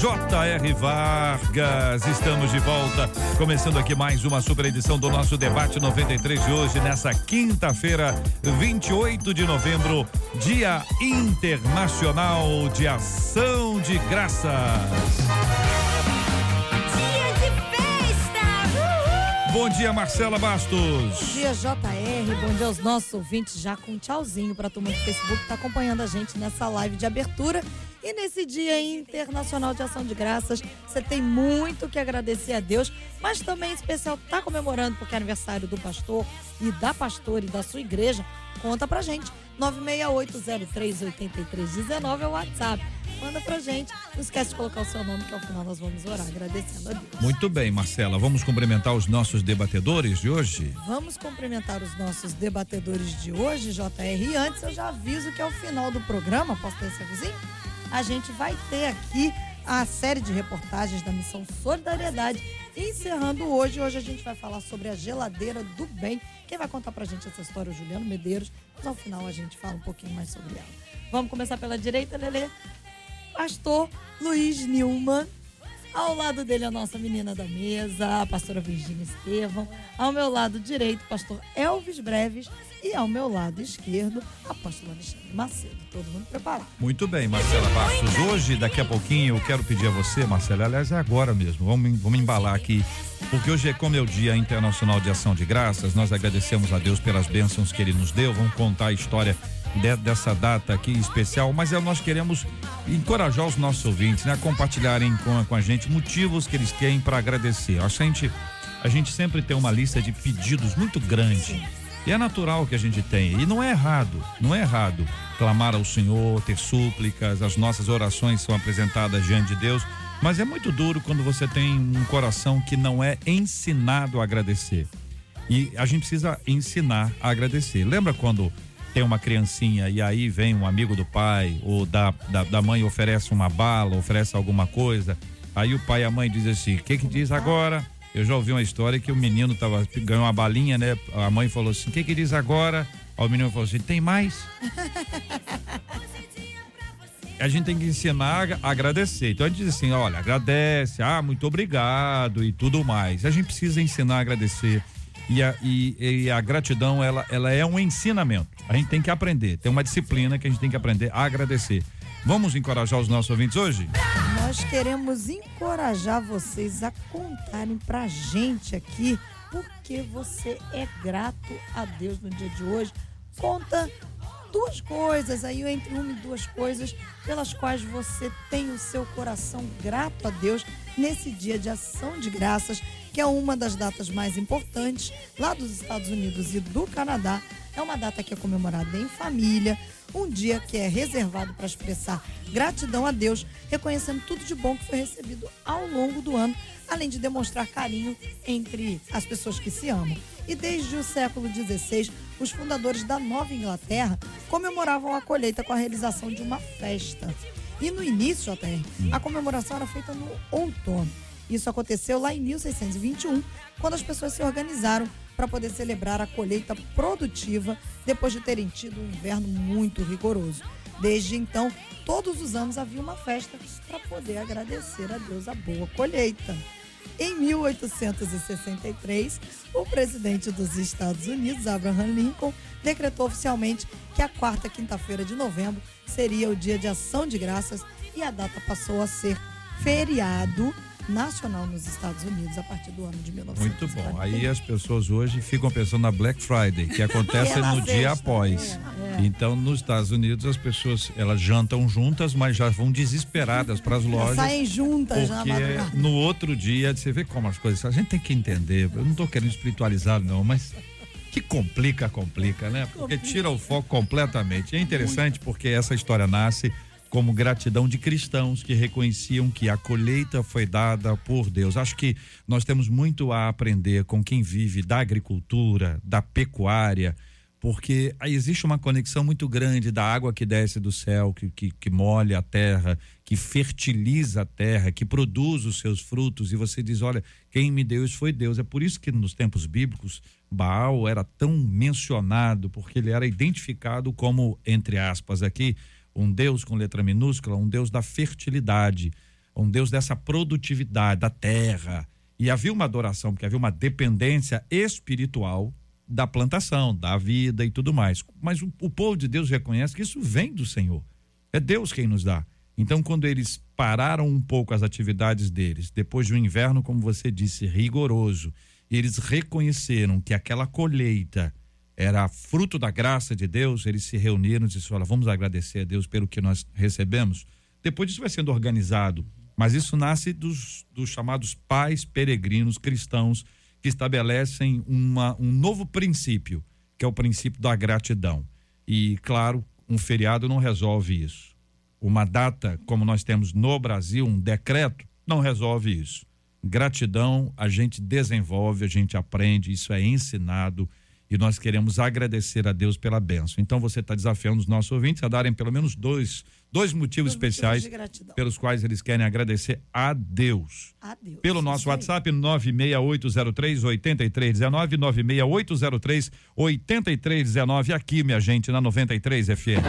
J.R. Vargas. Estamos de volta, começando aqui mais uma super edição do nosso debate 93 de hoje, nessa quinta-feira, 28 de novembro, Dia Internacional de Ação de Graças. Dia de festa! Uhul! Bom dia, Marcela Bastos. Bom dia, JR. Bom dia aos nossos ouvintes. Já com um tchauzinho para a turma do Facebook que tá acompanhando a gente nessa live de abertura. E nesse Dia Internacional de Ação de Graças, você tem muito que agradecer a Deus, mas também em especial tá comemorando porque é aniversário do pastor e da pastora e da sua igreja. Conta pra gente. 968038319 é o WhatsApp. Manda pra gente. Não esquece de colocar o seu nome que ao final nós vamos orar agradecendo a Deus. Muito bem, Marcela. Vamos cumprimentar os nossos debatedores de hoje? Vamos cumprimentar os nossos debatedores de hoje, JR. E antes eu já aviso que ao final do programa, posso ter esse avisinho? A gente vai ter aqui a série de reportagens da Missão Solidariedade. Encerrando hoje, hoje a gente vai falar sobre a geladeira do bem. Quem vai contar pra gente essa história é o Juliano Medeiros, mas ao final a gente fala um pouquinho mais sobre ela. Vamos começar pela direita, Lelê? Pastor Luiz Nilman. Ao lado dele, a nossa menina da mesa, a pastora Virgínia Estevão. Ao meu lado direito, pastor Elvis Breves. E ao meu lado esquerdo, a pastora Alexandre Macedo. Todo mundo preparado. Muito bem, Marcela Bastos. Hoje, daqui a pouquinho, eu quero pedir a você, Marcela, aliás, é agora mesmo, vamos, vamos embalar aqui, porque hoje é como é o Dia Internacional de Ação de Graças, nós agradecemos a Deus pelas bênçãos que Ele nos deu, vamos contar a história de- dessa data aqui especial, mas é, nós queremos encorajar os nossos ouvintes né, a compartilharem com, com a gente motivos que eles têm para agradecer. A gente, a gente sempre tem uma lista de pedidos muito grande. E é natural que a gente tenha. E não é errado, não é errado clamar ao Senhor, ter súplicas, as nossas orações são apresentadas diante de Deus. Mas é muito duro quando você tem um coração que não é ensinado a agradecer. E a gente precisa ensinar a agradecer. Lembra quando tem uma criancinha e aí vem um amigo do pai ou da, da, da mãe oferece uma bala, oferece alguma coisa. Aí o pai e a mãe dizem assim: o que que diz agora? Eu já ouvi uma história que o menino tava, ganhou uma balinha, né? A mãe falou assim: o que que diz agora? Aí o menino falou assim: tem mais? a gente tem que ensinar a agradecer. Então a gente diz assim, olha, agradece, ah, muito obrigado e tudo mais. A gente precisa ensinar a agradecer. E a, e, e a gratidão, ela, ela é um ensinamento. A gente tem que aprender. Tem uma disciplina que a gente tem que aprender a agradecer. Vamos encorajar os nossos ouvintes hoje? Nós queremos encorajar vocês a contarem pra gente aqui porque você é grato a Deus no dia de hoje. Conta duas coisas aí, entre uma e duas coisas pelas quais você tem o seu coração grato a Deus nesse dia de ação de graças, que é uma das datas mais importantes lá dos Estados Unidos e do Canadá. É uma data que é comemorada em família, um dia que é reservado para expressar gratidão a Deus, reconhecendo tudo de bom que foi recebido ao longo do ano, além de demonstrar carinho entre as pessoas que se amam. E desde o século XVI, os fundadores da Nova Inglaterra comemoravam a colheita com a realização de uma festa. E no início, JR, a comemoração era feita no outono. Isso aconteceu lá em 1621, quando as pessoas se organizaram para poder celebrar a colheita produtiva depois de terem tido um inverno muito rigoroso. Desde então, todos os anos havia uma festa para poder agradecer a Deus a boa colheita. Em 1863, o presidente dos Estados Unidos, Abraham Lincoln, decretou oficialmente que a quarta quinta-feira de novembro seria o dia de ação de graças e a data passou a ser feriado nacional nos Estados Unidos a partir do ano de 1940. Muito bom. Aí as pessoas hoje ficam pensando na Black Friday, que acontece É na no dia sexta, após. é, é. Então, nos Estados Unidos, as pessoas elas jantam juntas, mas já vão desesperadas para as lojas. Saem juntas na Porque madrugada. no outro dia, você vê como as coisas. A gente tem que entender. Eu não estou querendo espiritualizar, não, mas que complica, complica, né? Porque tira o foco completamente. É interessante porque essa história nasce como gratidão de cristãos que reconheciam que a colheita foi dada por Deus. Acho que nós temos muito a aprender com quem vive da agricultura, da pecuária, porque existe uma conexão muito grande da água que desce do céu, que, que, que molha a terra, que fertiliza a terra, que produz os seus frutos, e você diz: olha, quem me deu isso foi Deus. É por isso que nos tempos bíblicos, Baal era tão mencionado, porque ele era identificado como, entre aspas, aqui, um Deus com letra minúscula, um Deus da fertilidade, um Deus dessa produtividade da terra. E havia uma adoração, porque havia uma dependência espiritual da plantação, da vida e tudo mais. Mas o, o, povo de Deus reconhece que isso vem do Senhor. É Deus quem nos dá. Então, quando eles pararam um pouco as atividades deles, depois de um inverno, como você disse, rigoroso, eles reconheceram que aquela colheita era fruto da graça de Deus, eles se reuniram e disseram: vamos agradecer a Deus pelo que nós recebemos. Depois disso vai sendo organizado, mas isso nasce dos, dos chamados pais peregrinos cristãos que estabelecem uma, um novo princípio, que é o princípio da gratidão. E, claro, um feriado não resolve isso. Uma data, como nós temos no Brasil, um decreto, não resolve isso. Gratidão a gente desenvolve, a gente aprende, isso é ensinado e nós queremos agradecer a Deus pela benção. Então você está desafiando os nossos ouvintes a darem pelo menos dois, dois motivos dois especiais motivos pelos quais eles querem agradecer a Deus. A Deus. Pelo nosso WhatsApp 96803 8319 96803 8319 aqui, minha gente, na 93 FM.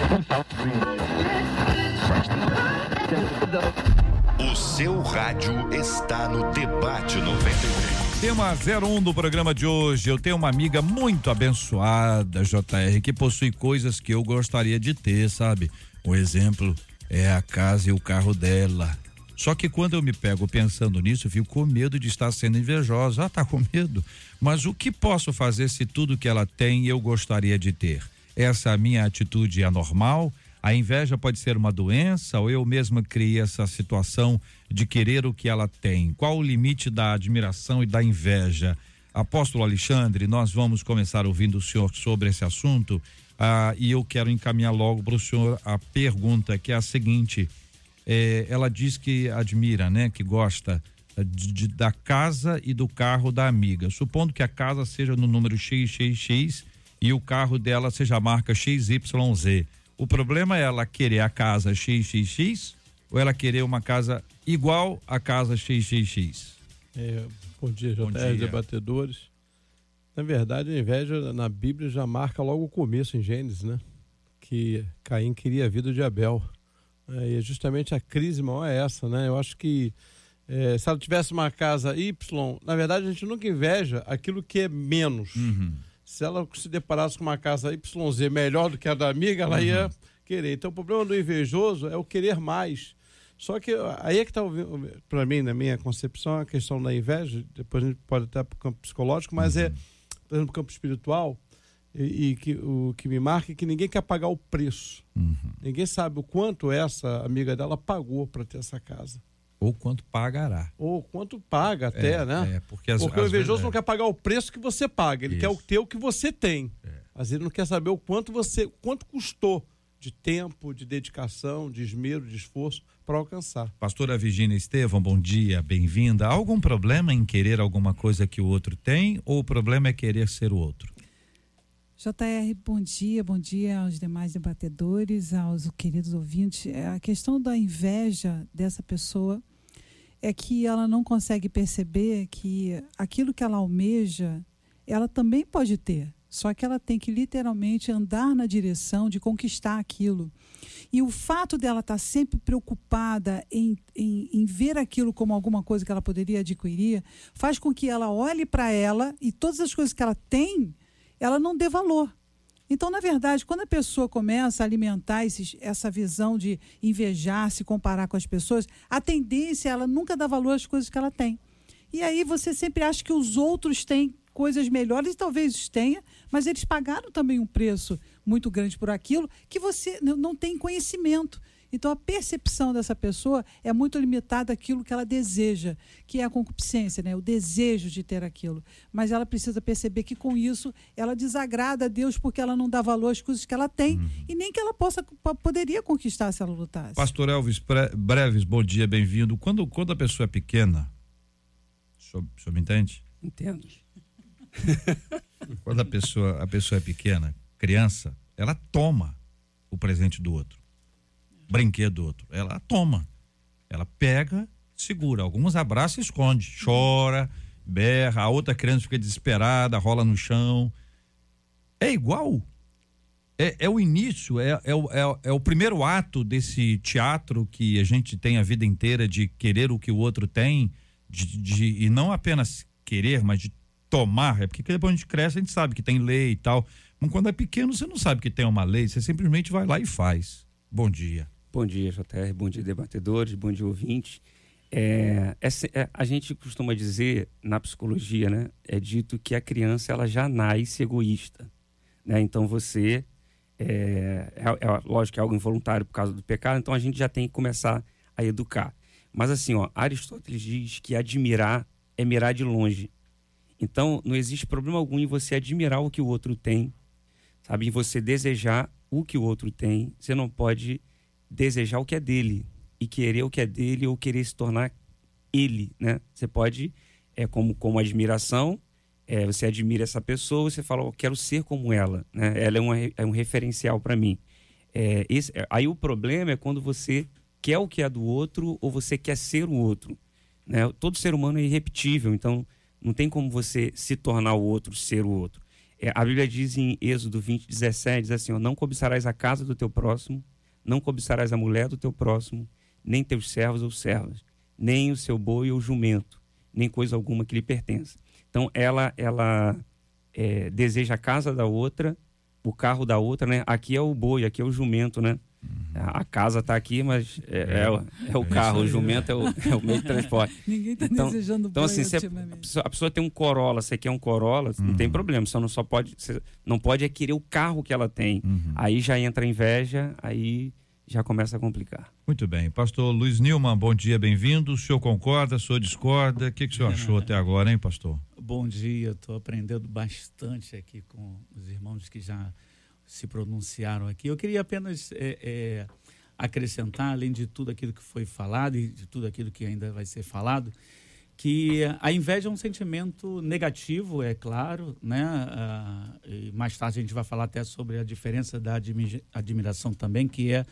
O seu rádio está no debate 93. Tema 01 do programa de hoje. Eu tenho uma amiga muito abençoada, JR, que possui coisas que eu gostaria de ter, sabe? Um exemplo é a casa e o carro dela. Só que quando eu me pego pensando nisso, eu fico com medo de estar sendo invejosa. Ah, tá com medo? Mas o que posso fazer se tudo que ela tem eu gostaria de ter? Essa minha atitude é normal? A inveja pode ser uma doença ou eu mesma criei essa situação de querer o que ela tem? Qual o limite da admiração e da inveja? Apóstolo Alexandre, nós vamos começar ouvindo o senhor sobre esse assunto ah, e eu quero encaminhar logo para o senhor a pergunta que é a seguinte: é, ela diz que admira, né, que gosta de, de, da casa e do carro da amiga. Supondo que a casa seja no número XXX e o carro dela seja a marca XYZ o problema é ela querer a casa XXX ou ela querer uma casa igual à casa XXX? É, bom dia, JR, bom dia. debatedores. Na verdade, a inveja na Bíblia já marca logo o começo em Gênesis, né? Que Caim queria a vida de Abel. É, e justamente a crise maior é essa, né? Eu acho que é, se ela tivesse uma casa Y, na verdade a gente nunca inveja aquilo que é menos. Uhum se ela se deparasse com uma casa YZ melhor do que a da amiga, ela uhum. ia querer. Então, o problema do invejoso é o querer mais. Só que aí é que está, para mim, na minha concepção, a questão da inveja, depois a gente pode até para o campo psicológico, mas é, uhum. é, por exemplo, campo espiritual, e, e, que, o que me marca é que ninguém quer pagar o preço. Uhum. Ninguém sabe o quanto essa amiga dela pagou para ter essa casa. Ou quanto pagará. Ou quanto paga até, é, né? É, porque as, porque o invejoso vezes, não é. quer pagar o preço que você paga, ele Isso. quer o teu que você tem. É. Às vezes ele não quer saber o quanto você, quanto custou de tempo, de dedicação, de esmero, de esforço para alcançar. Pastora Virginia Estevam, bom dia, bem-vinda. Há algum problema em querer alguma coisa que o outro tem ou o problema é querer ser o outro? JR, bom dia, bom dia aos demais debatedores, aos queridos ouvintes. É, a questão da inveja dessa pessoa é que ela não consegue perceber que aquilo que ela almeja, ela também pode ter. Só que ela tem que literalmente andar na direção de conquistar aquilo. E o fato dela estar sempre preocupada em, em, em ver aquilo como alguma coisa que ela poderia adquirir, faz com que ela olhe para ela e todas as coisas que ela tem, ela não dê valor. Então, na verdade, quando a pessoa começa a alimentar esses, essa visão de invejar, se comparar com as pessoas, a tendência é ela nunca dá valor às coisas que ela tem. E aí você sempre acha que os outros têm coisas melhores, e talvez tenha, mas eles pagaram também um preço muito grande por aquilo que você não tem conhecimento. Então a percepção dessa pessoa é muito limitada àquilo que ela deseja, que é a concupiscência, né? o desejo de ter aquilo. Mas ela precisa perceber que com isso ela desagrada a Deus porque ela não dá valor às coisas que ela tem uhum. e nem que ela possa poderia conquistar se ela lutasse. Pastor Elvis Breves, bom dia, bem-vindo. Quando, quando a pessoa é pequena, o senhor, o senhor me entende? Entendo. quando a pessoa, a pessoa é pequena, criança, ela toma o presente do outro brinquedo do outro. Ela toma. Ela pega, segura. Alguns abraçam e esconde. Chora, berra. A outra criança fica desesperada, rola no chão. É igual. É, é o início, é, é, é, é o primeiro ato desse teatro que a gente tem a vida inteira de querer o que o outro tem, de, de, e não apenas querer, mas de tomar. É porque depois a gente cresce, a gente sabe que tem lei e tal. Mas quando é pequeno, você não sabe que tem uma lei, você simplesmente vai lá e faz. Bom dia. Bom dia, JR. Bom dia, debatedores. Bom dia, ouvintes. É, é, a gente costuma dizer na psicologia, né? É dito que a criança ela já nasce egoísta, né? Então você é, é, é, lógico que é algo involuntário por causa do pecado, então a gente já tem que começar a educar. Mas assim, ó, Aristóteles diz que admirar é mirar de longe. Então não existe problema algum em você admirar o que o outro tem, sabe? Em você desejar o que o outro tem. Você não pode desejar o que é dele e querer o que é dele ou querer se tornar ele, né? Você pode, é como, como admiração, é, você admira essa pessoa, você fala, eu quero ser como ela, né? Ela é, uma, é um referencial para mim. É, esse, é, aí o problema é quando você quer o que é do outro ou você quer ser o outro. Né? Todo ser humano é irrepetível, então não tem como você se tornar o outro, ser o outro. É, a Bíblia diz em Êxodo 20, 17, diz assim, ó, não cobiçarás a casa do teu próximo, não cobiçarás a mulher do teu próximo, nem teus servos ou servas, nem o seu boi ou jumento, nem coisa alguma que lhe pertença. Então ela ela é, deseja a casa da outra, o carro da outra, né? Aqui é o boi, aqui é o jumento, né? A casa está aqui, mas é, é, é, o, é o carro, o jumento é o, é o, meio de transporte. Ninguém está então, desejando Então, assim, a, pessoa, a, pessoa, tem um Corolla, você quer um Corolla, uhum. não tem uhum. problema, só não só pode, não pode querer o carro que ela tem. Uhum. Aí já entra a inveja, aí já começa a complicar. Muito bem. Pastor Luiz Nilman, bom dia, bem-vindo. O senhor concorda, o senhor discorda? O que, que o senhor achou até agora, hein, pastor? Bom dia, estou aprendendo bastante aqui com os irmãos que já se pronunciaram aqui. Eu queria apenas é, é, acrescentar, além de tudo aquilo que foi falado e de tudo aquilo que ainda vai ser falado, que a inveja é um sentimento negativo, é claro, né? Ah, mais tarde a gente vai falar até sobre a diferença da admiração também, que é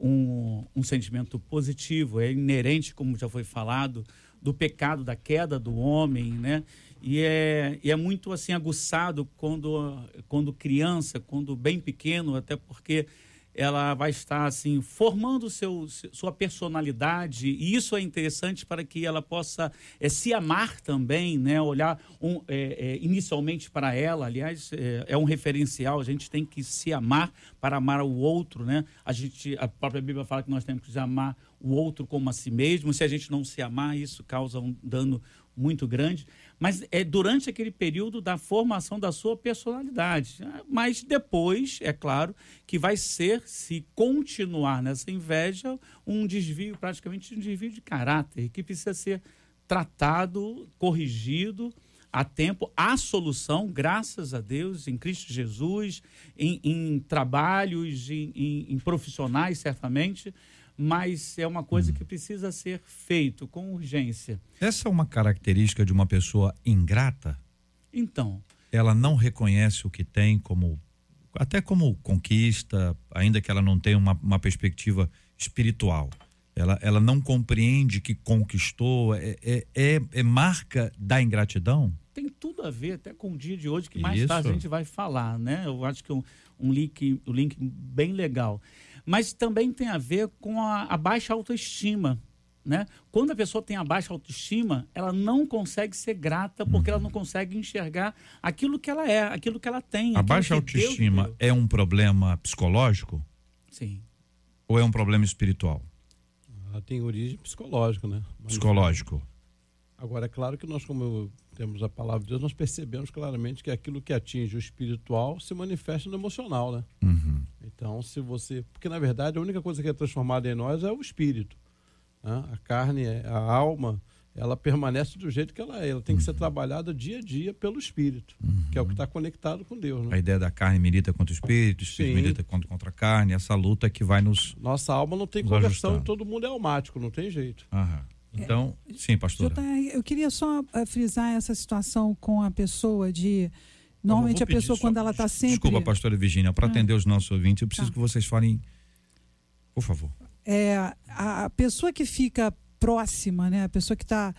um, um sentimento positivo, é inerente, como já foi falado, do pecado, da queda do homem, né? E é, e é muito assim aguçado quando, quando criança, quando bem pequeno, até porque ela vai estar assim formando seu, sua personalidade e isso é interessante para que ela possa é, se amar também, né? Olhar um, é, é, inicialmente para ela, aliás, é, um referencial. A gente tem que se amar para amar o outro, né? A gente, a própria Bíblia fala que nós temos que amar o outro como a si mesmo. Se a gente não se amar, isso causa um dano muito grande mas é durante aquele período da formação da sua personalidade. Mas depois, é claro, que vai ser, se continuar nessa inveja, um desvio, praticamente um desvio de caráter, que precisa ser tratado, corrigido a tempo. Há solução, graças a Deus, em Cristo Jesus, em, em trabalhos, em, em, em profissionais, certamente mas é uma coisa hum. que precisa ser feito com urgência. Essa é uma característica de uma pessoa ingrata? Então. Ela não reconhece o que tem como até como conquista, ainda que ela não tenha uma, uma perspectiva espiritual. Ela, ela não compreende que conquistou, é, é, é, é marca da ingratidão? Tem tudo a ver até com o dia de hoje, que mais Isso. tarde a gente vai falar, né? Eu acho que um, um link, um link bem legal mas também tem a ver com a, a baixa autoestima. Né? Quando a pessoa tem a baixa autoestima, ela não consegue ser grata porque uhum. ela não consegue enxergar aquilo que ela é, aquilo que ela tem. A baixa autoestima é um problema psicológico? Sim. Ou é um problema espiritual? Ela tem origem psicológica, né? Mas, psicológico. Agora, é claro que nós, como temos a palavra de Deus, nós percebemos claramente que aquilo que atinge o espiritual se manifesta no emocional, né? Uhum. Então, se você. Porque, na verdade, a única coisa que é transformada em nós é o espírito. Né? A carne, a alma, ela permanece do jeito que ela é. Ela tem que ser trabalhada dia a dia pelo espírito, que é o que está conectado com Deus. Né? A ideia da carne milita contra o espírito, o espírito Sim. milita contra, contra a carne, essa luta que vai nos. Nossa alma não tem conversão, todo mundo é almático, não tem jeito. Aham. Então, sim, pastora. JR, eu queria só eh, frisar essa situação com a pessoa de. Normalmente a pessoa, só- quando ela está sempre. Desculpa, pastora Virginia, para Ah. atender os nossos ouvintes, eu preciso Tá. que vocês falem. Por favor. é, a pessoa que fica próxima, né? a pessoa que está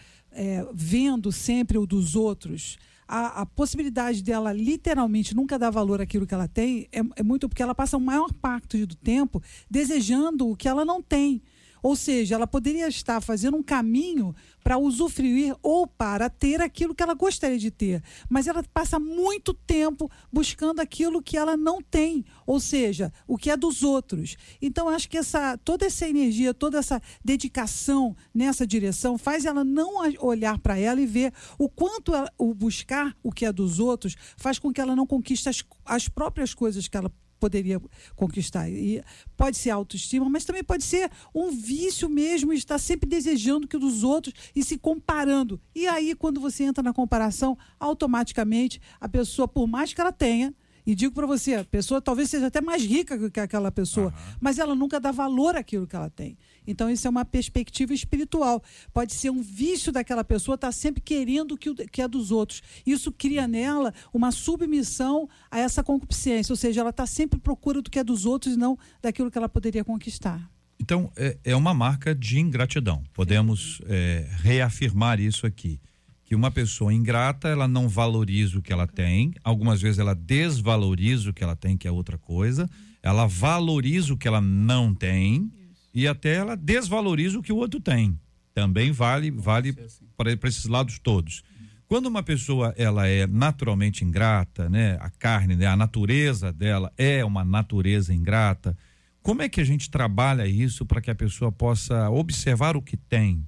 vendo sempre o dos outros, a, a possibilidade dela literalmente nunca dar valor àquilo que ela tem é, é muito porque ela passa o maior parte do tempo desejando o que ela não tem. Ou seja, ela poderia estar fazendo um caminho para usufruir ou para ter aquilo que ela gostaria de ter, mas ela passa muito tempo buscando aquilo que ela não tem, ou seja, o que é dos outros. Então, acho que essa toda essa energia, toda essa dedicação nessa direção faz ela não olhar para ela e ver o quanto ela- o buscar o que é dos outros faz com que ela não conquiste as, as próprias coisas que ela poderia conquistar. E pode ser autoestima, mas também pode ser um vício mesmo, estar sempre desejando que dos outros e se comparando. E aí, quando você entra na comparação, automaticamente a pessoa, por mais que ela tenha, e digo para você, a pessoa talvez seja até mais rica que aquela pessoa, mas ela nunca dá valor àquilo que ela tem. Então, isso é uma perspectiva espiritual. Pode ser um vício daquela pessoa estar sempre querendo que, o- que é dos outros. Isso cria nela uma submissão a essa concupiscência, ou seja, ela está sempre procura do que é dos outros e não daquilo que ela poderia conquistar. Então, é, é uma marca de ingratidão. Podemos é, reafirmar isso aqui. Que uma pessoa ingrata, ela não valoriza o que ela tem. Algumas vezes ela desvaloriza o que ela tem, que é outra coisa. Ela valoriza o que ela não tem. E até ela desvaloriza o que o outro tem. Também vale, vale para esses lados todos. Quando uma pessoa ela é naturalmente ingrata, né, a carne, né, a natureza dela é uma natureza ingrata, como é que a gente trabalha isso para que a pessoa possa observar o que tem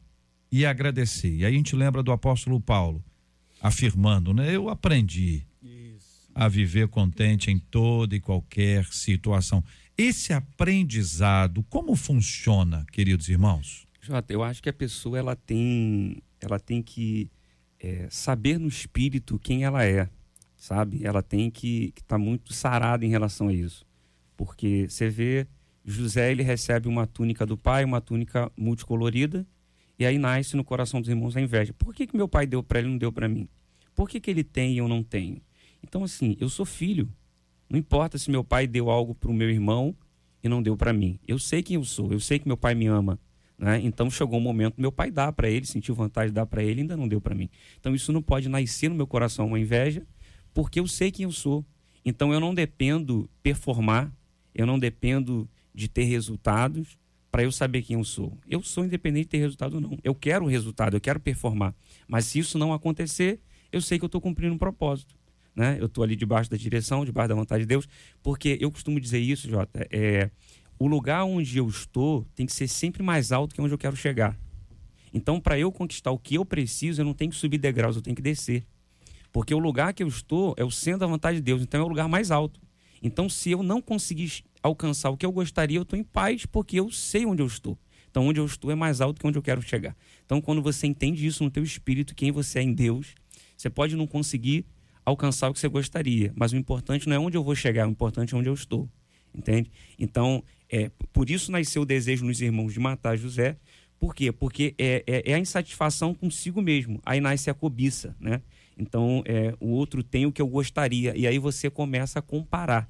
e agradecer? E aí a gente lembra do apóstolo Paulo afirmando, né, eu aprendi a viver contente em toda e qualquer situação. Esse aprendizado, como funciona, queridos irmãos? Jota, eu acho que a pessoa ela tem, ela tem que é, saber no espírito quem ela é, sabe? Ela tem que estar muito sarada em relação a isso. Porque você vê, José ele recebe uma túnica do pai, uma túnica multicolorida, e aí nasce no coração dos irmãos a inveja. Por que, que meu pai deu para ele e não deu para mim? Por que, que ele tem e eu não tenho? Então, assim, eu sou filho. Não importa se meu pai deu algo para o meu irmão e não deu para mim. Eu sei quem eu sou, eu sei que meu pai me ama. Né? Então chegou o momento meu pai dá para ele, sentiu vontade de dar para ele, ainda não deu para mim. Então isso não pode nascer no meu coração uma inveja, porque eu sei quem eu sou. Então eu não dependo performar, eu não dependo de ter resultados para eu saber quem eu sou. Eu sou independente de ter resultado ou não. Eu quero o resultado, eu quero performar. Mas se isso não acontecer, eu sei que eu estou cumprindo um propósito. Né? Eu estou ali debaixo da direção, debaixo da vontade de Deus, porque eu costumo dizer isso, Jota, é, o lugar onde eu estou tem que ser sempre mais alto que onde eu quero chegar. Então, para eu conquistar o que eu preciso, eu não tenho que subir degraus, eu tenho que descer. Porque o lugar que eu estou é o centro da vontade de Deus, então é o lugar mais alto. Então, se eu não conseguir alcançar o que eu gostaria, eu estou em paz, porque eu sei onde eu estou. Então, onde eu estou é mais alto que onde eu quero chegar. Então, quando você entende isso no teu espírito, quem você é em Deus, você pode não conseguir alcançar o que você gostaria, mas o importante não é onde eu vou chegar, o importante é onde eu estou. Entende? Então, é, por isso nasceu o desejo nos irmãos de matar José. Por quê? Porque é, é, é a insatisfação consigo mesmo. Aí nasce a cobiça, né? Então, é, o outro tem o que eu gostaria. E aí você começa a comparar.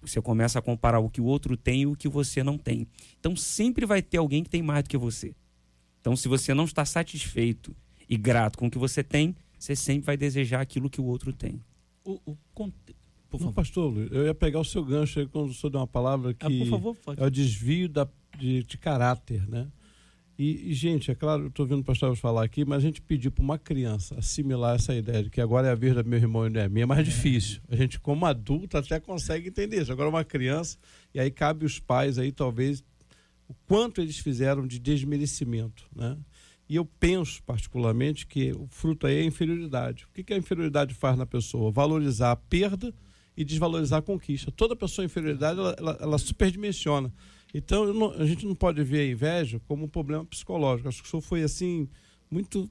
Você começa a comparar o que o outro tem e o que você não tem. Então, sempre vai ter alguém que tem mais do que você. Então, se você não está satisfeito e grato com o que você tem, você sempre vai desejar aquilo que o outro tem. O, o conte- Por Não, favor. pastor, Luiz, eu ia pegar o seu gancho aí quando o senhor deu uma palavra que Ah, por favor, pode. é o desvio da, de, de caráter, né? E, e, gente, é claro, eu estou ouvindo o pastor falar aqui, mas a gente pedir para uma criança assimilar essa ideia de que agora é a vez do meu irmão e não é minha, é mais difícil. A gente, como adulto, até consegue entender isso. Agora, uma criança, e aí cabe os pais aí, talvez, o quanto eles fizeram de desmerecimento, né? E eu penso, particularmente, que o fruto aí é a inferioridade. O que, que a inferioridade faz na pessoa? Valorizar a perda e desvalorizar a conquista. Toda pessoa em inferioridade, ela, ela, ela superdimensiona. Então, não, a gente não pode ver a inveja como um problema psicológico. Acho que o senhor foi, assim, muito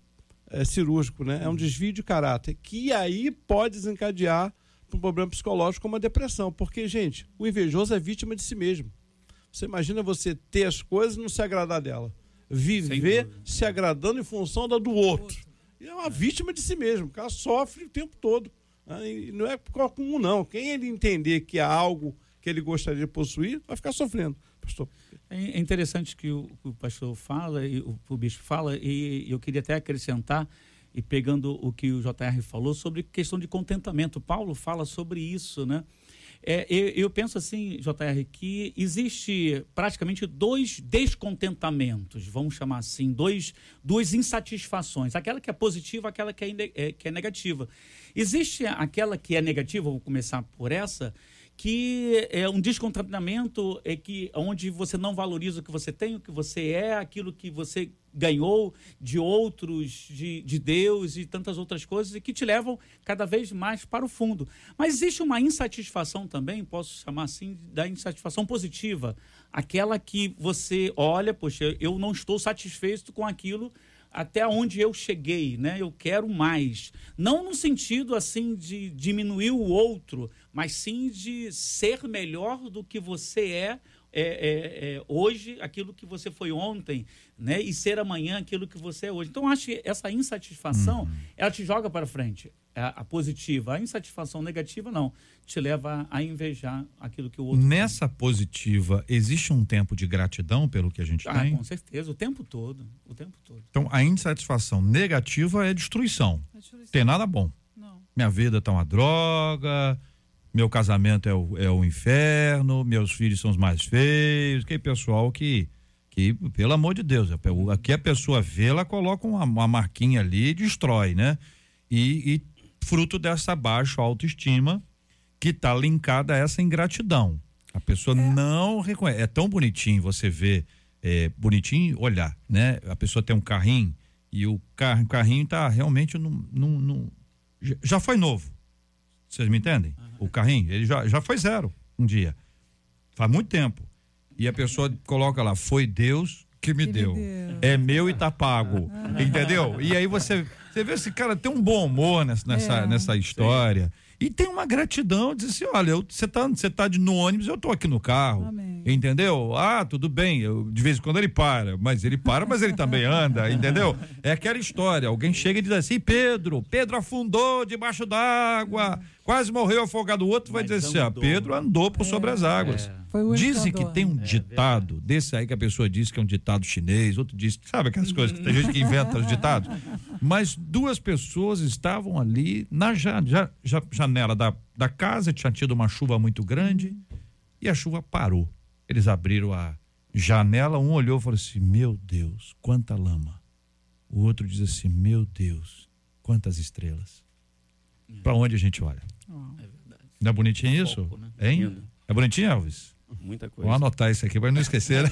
é, cirúrgico, né? É um desvio de caráter que aí pode desencadear um problema psicológico como a depressão. Porque, gente, o invejoso é vítima de si mesmo. Você imagina você ter as coisas e não se agradar dela. Viver se agradando em função da do outro. E é uma vítima de si mesmo, o cara sofre o tempo todo. Né? E não é comum, não. Quem ele entender que há algo que ele gostaria de possuir, vai ficar sofrendo. Pastor. É interessante que o, o pastor fala, e o, o bispo fala, e eu queria até acrescentar e pegando o que o JR falou sobre questão de contentamento. Paulo fala sobre isso, né? É, eu, eu, penso assim, JR, que existe praticamente dois descontentamentos, vamos chamar assim, dois, duas insatisfações. Aquela que é positiva, aquela que é, é, que é negativa. Existe aquela que é negativa, vou começar por essa, que é um descontentamento é que onde você não valoriza o que você tem, o que você é, aquilo que você ganhou de outros, de, de Deus e tantas outras coisas, e que te levam cada vez mais para o fundo. Mas existe uma insatisfação também, posso chamar assim, da insatisfação positiva, aquela que você olha, poxa, eu não estou satisfeito com aquilo até onde eu cheguei, né? Eu quero mais. Não no sentido assim de diminuir o outro, mas sim de ser melhor do que você é, é, é, é hoje, aquilo que você foi ontem, né? E ser amanhã aquilo que você é hoje. Então, acho que essa insatisfação, uhum. ela te joga para frente. A, a, positiva, a insatisfação negativa não, te leva a invejar aquilo que o outro Nessa tem. positiva, existe um tempo de gratidão pelo que a gente ah, tem? Com certeza, o tempo todo, o tempo todo. Então, a insatisfação negativa é destruição. É destruição. Tem nada bom. Não. Minha vida tá uma droga, meu casamento é o, é o inferno, meus filhos são os mais feios, que pessoal que, que pelo amor de Deus, aqui a pessoa vê, ela coloca uma, uma marquinha ali e destrói, né? E, e fruto dessa baixa autoestima que está linkada a essa ingratidão. A pessoa é. não reconhece. É tão bonitinho você ver, é, bonitinho olhar, né? A pessoa tem um carrinho e o carro, carrinho está realmente num, num, num, já foi novo. Vocês me entendem? o carrinho, ele já, já foi zero um dia. Faz muito tempo. E a pessoa coloca lá, foi Deus que me, que deu. me deu. É meu e tá pago. Entendeu? E aí você, você vê esse cara tem um bom humor nessa, nessa, é, nessa história. Sim. E tem uma gratidão, diz assim, olha, você tá, você tá no ônibus, eu tô aqui no carro. Amém. Entendeu? Ah, tudo bem. Eu, de vez em quando ele para, mas ele para, mas ele também anda, entendeu? É aquela história. Alguém chega e diz assim, Pedro, Pedro afundou debaixo d'água, quase morreu afogado. O outro mas vai dizer assim, ah, Pedro andou por é, sobre as águas. É. Dizem que tem um é, ditado, desse aí que a pessoa diz que é um ditado chinês, outro diz, sabe aquelas coisas que tem gente que inventa os ditados? Mas duas pessoas estavam ali na ja, ja, ja, janela da, da casa, tinha tido uma chuva muito grande e a chuva parou. Eles abriram a janela, um olhou e falou assim: Meu Deus, quanta lama. O outro diz assim: Meu Deus, quantas estrelas. Para onde a gente olha? é verdade. Não é bonitinho isso? Foco, né? Hein? É bonitinho, Elvis? Muita coisa. Vou anotar isso aqui para não esquecer. Né?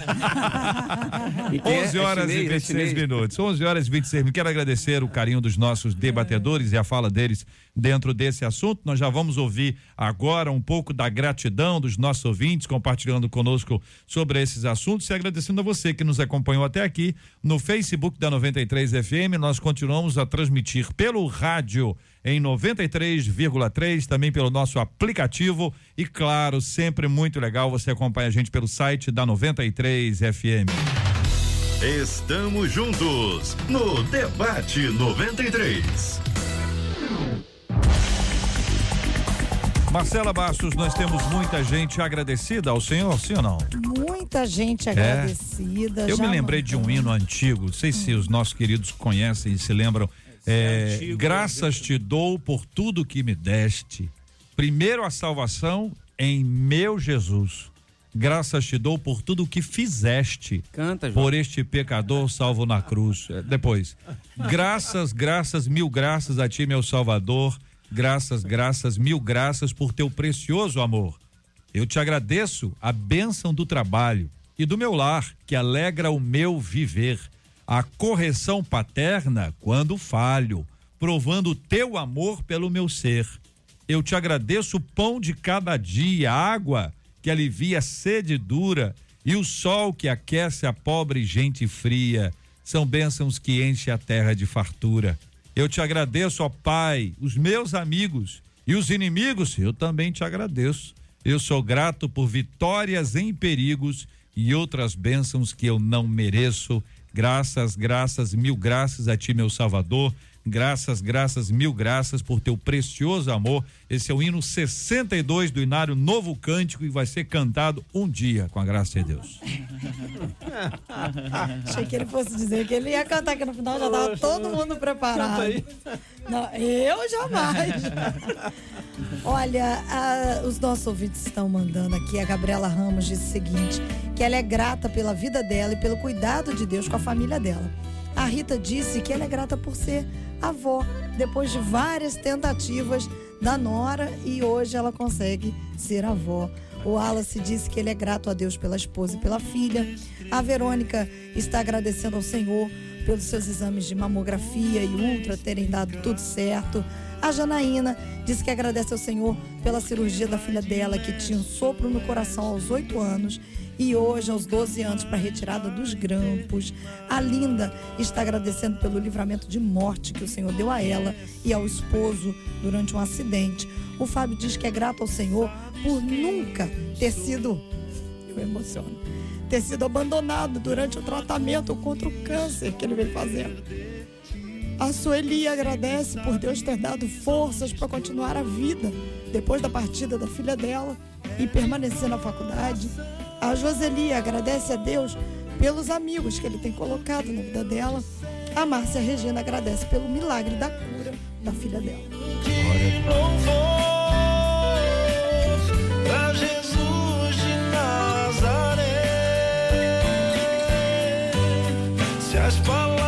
11 é horas é chinês, e 26 é minutos. 11 horas e 26 minutos. Quero agradecer o carinho dos nossos debatedores e a fala deles dentro desse assunto. Nós já vamos ouvir agora um pouco da gratidão dos nossos ouvintes compartilhando conosco sobre esses assuntos e agradecendo a você que nos acompanhou até aqui no Facebook da 93 FM. Nós continuamos a transmitir pelo rádio em 93,3, também pelo nosso aplicativo e claro, sempre muito legal você acompanha a gente pelo site da 93 FM. Estamos juntos no debate 93. Marcela Bastos, nós temos muita gente agradecida ao Senhor, sim ou não? Muita gente é. agradecida. Eu me lembrei de um hino antigo, não sei se os nossos queridos conhecem e se lembram é, graças te dou por tudo que me deste. Primeiro a salvação em meu Jesus. Graças te dou por tudo que fizeste. Canta, João. Por este pecador salvo na cruz. É, depois. Graças, graças, mil graças a ti, meu Salvador. Graças, graças, mil graças por teu precioso amor. Eu te agradeço a bênção do trabalho e do meu lar, que alegra o meu viver a correção paterna quando falho, provando teu amor pelo meu ser. Eu te agradeço o pão de cada dia, a água que alivia a sede dura e o sol que aquece a pobre gente fria. São bênçãos que enchem a terra de fartura. Eu te agradeço, ó Pai, os meus amigos e os inimigos, eu também te agradeço. Eu sou grato por vitórias em perigos e outras bênçãos que eu não mereço. Graças, graças, mil graças a ti, meu Salvador. Graças, graças, mil graças por teu precioso amor. Esse é o hino 62 do Inário Novo Cântico e vai ser cantado um dia, com a graça de Deus. Achei que ele fosse dizer que ele ia cantar aqui no final, já estava todo mundo preparado. Não, eu jamais. Olha, a, os nossos ouvintes estão mandando aqui. A Gabriela Ramos disse o seguinte: que ela é grata pela vida dela e pelo cuidado de Deus com a família dela. A Rita disse que ela é grata por ser avó, depois de várias tentativas da Nora e hoje ela consegue ser avó. O Wallace disse que ele é grato a Deus pela esposa e pela filha. A Verônica está agradecendo ao Senhor pelos seus exames de mamografia e ultra terem dado tudo certo. A Janaína disse que agradece ao Senhor pela cirurgia da filha dela, que tinha um sopro no coração aos 8 anos e hoje, aos 12 anos, para a retirada dos grampos. A Linda está agradecendo pelo livramento de morte que o Senhor deu a ela e ao esposo durante um acidente. O Fábio diz que é grato ao Senhor por nunca ter sido. Eu emociono. Ter sido abandonado durante o tratamento contra o câncer que ele veio fazendo. A Sueli agradece por Deus ter dado forças para continuar a vida depois da partida da filha dela e permanecer na faculdade. A Joseli agradece a Deus pelos amigos que ele tem colocado na vida dela. A Márcia Regina agradece pelo milagre da cura da filha dela. Glória. Jesus de Nazaré. Se as palavras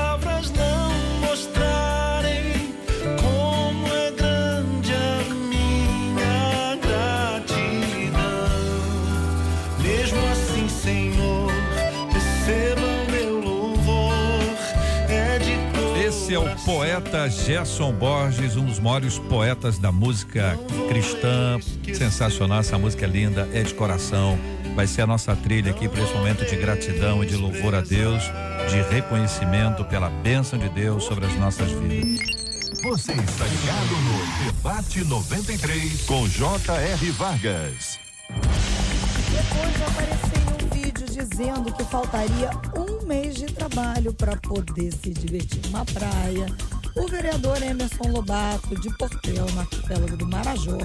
poeta Gerson Borges, um dos maiores poetas da música cristã. Sensacional, essa música é linda, é de coração. Vai ser a nossa trilha aqui para esse momento de gratidão e de louvor a Deus, de reconhecimento pela bênção de Deus sobre as nossas vidas. Você está ligado no Debate 93 com J.R. Vargas. Depois de dizendo que faltaria um mês de trabalho para poder se divertir numa praia, o vereador Emerson Lobato, de Portel, no arquipélago do Marajó,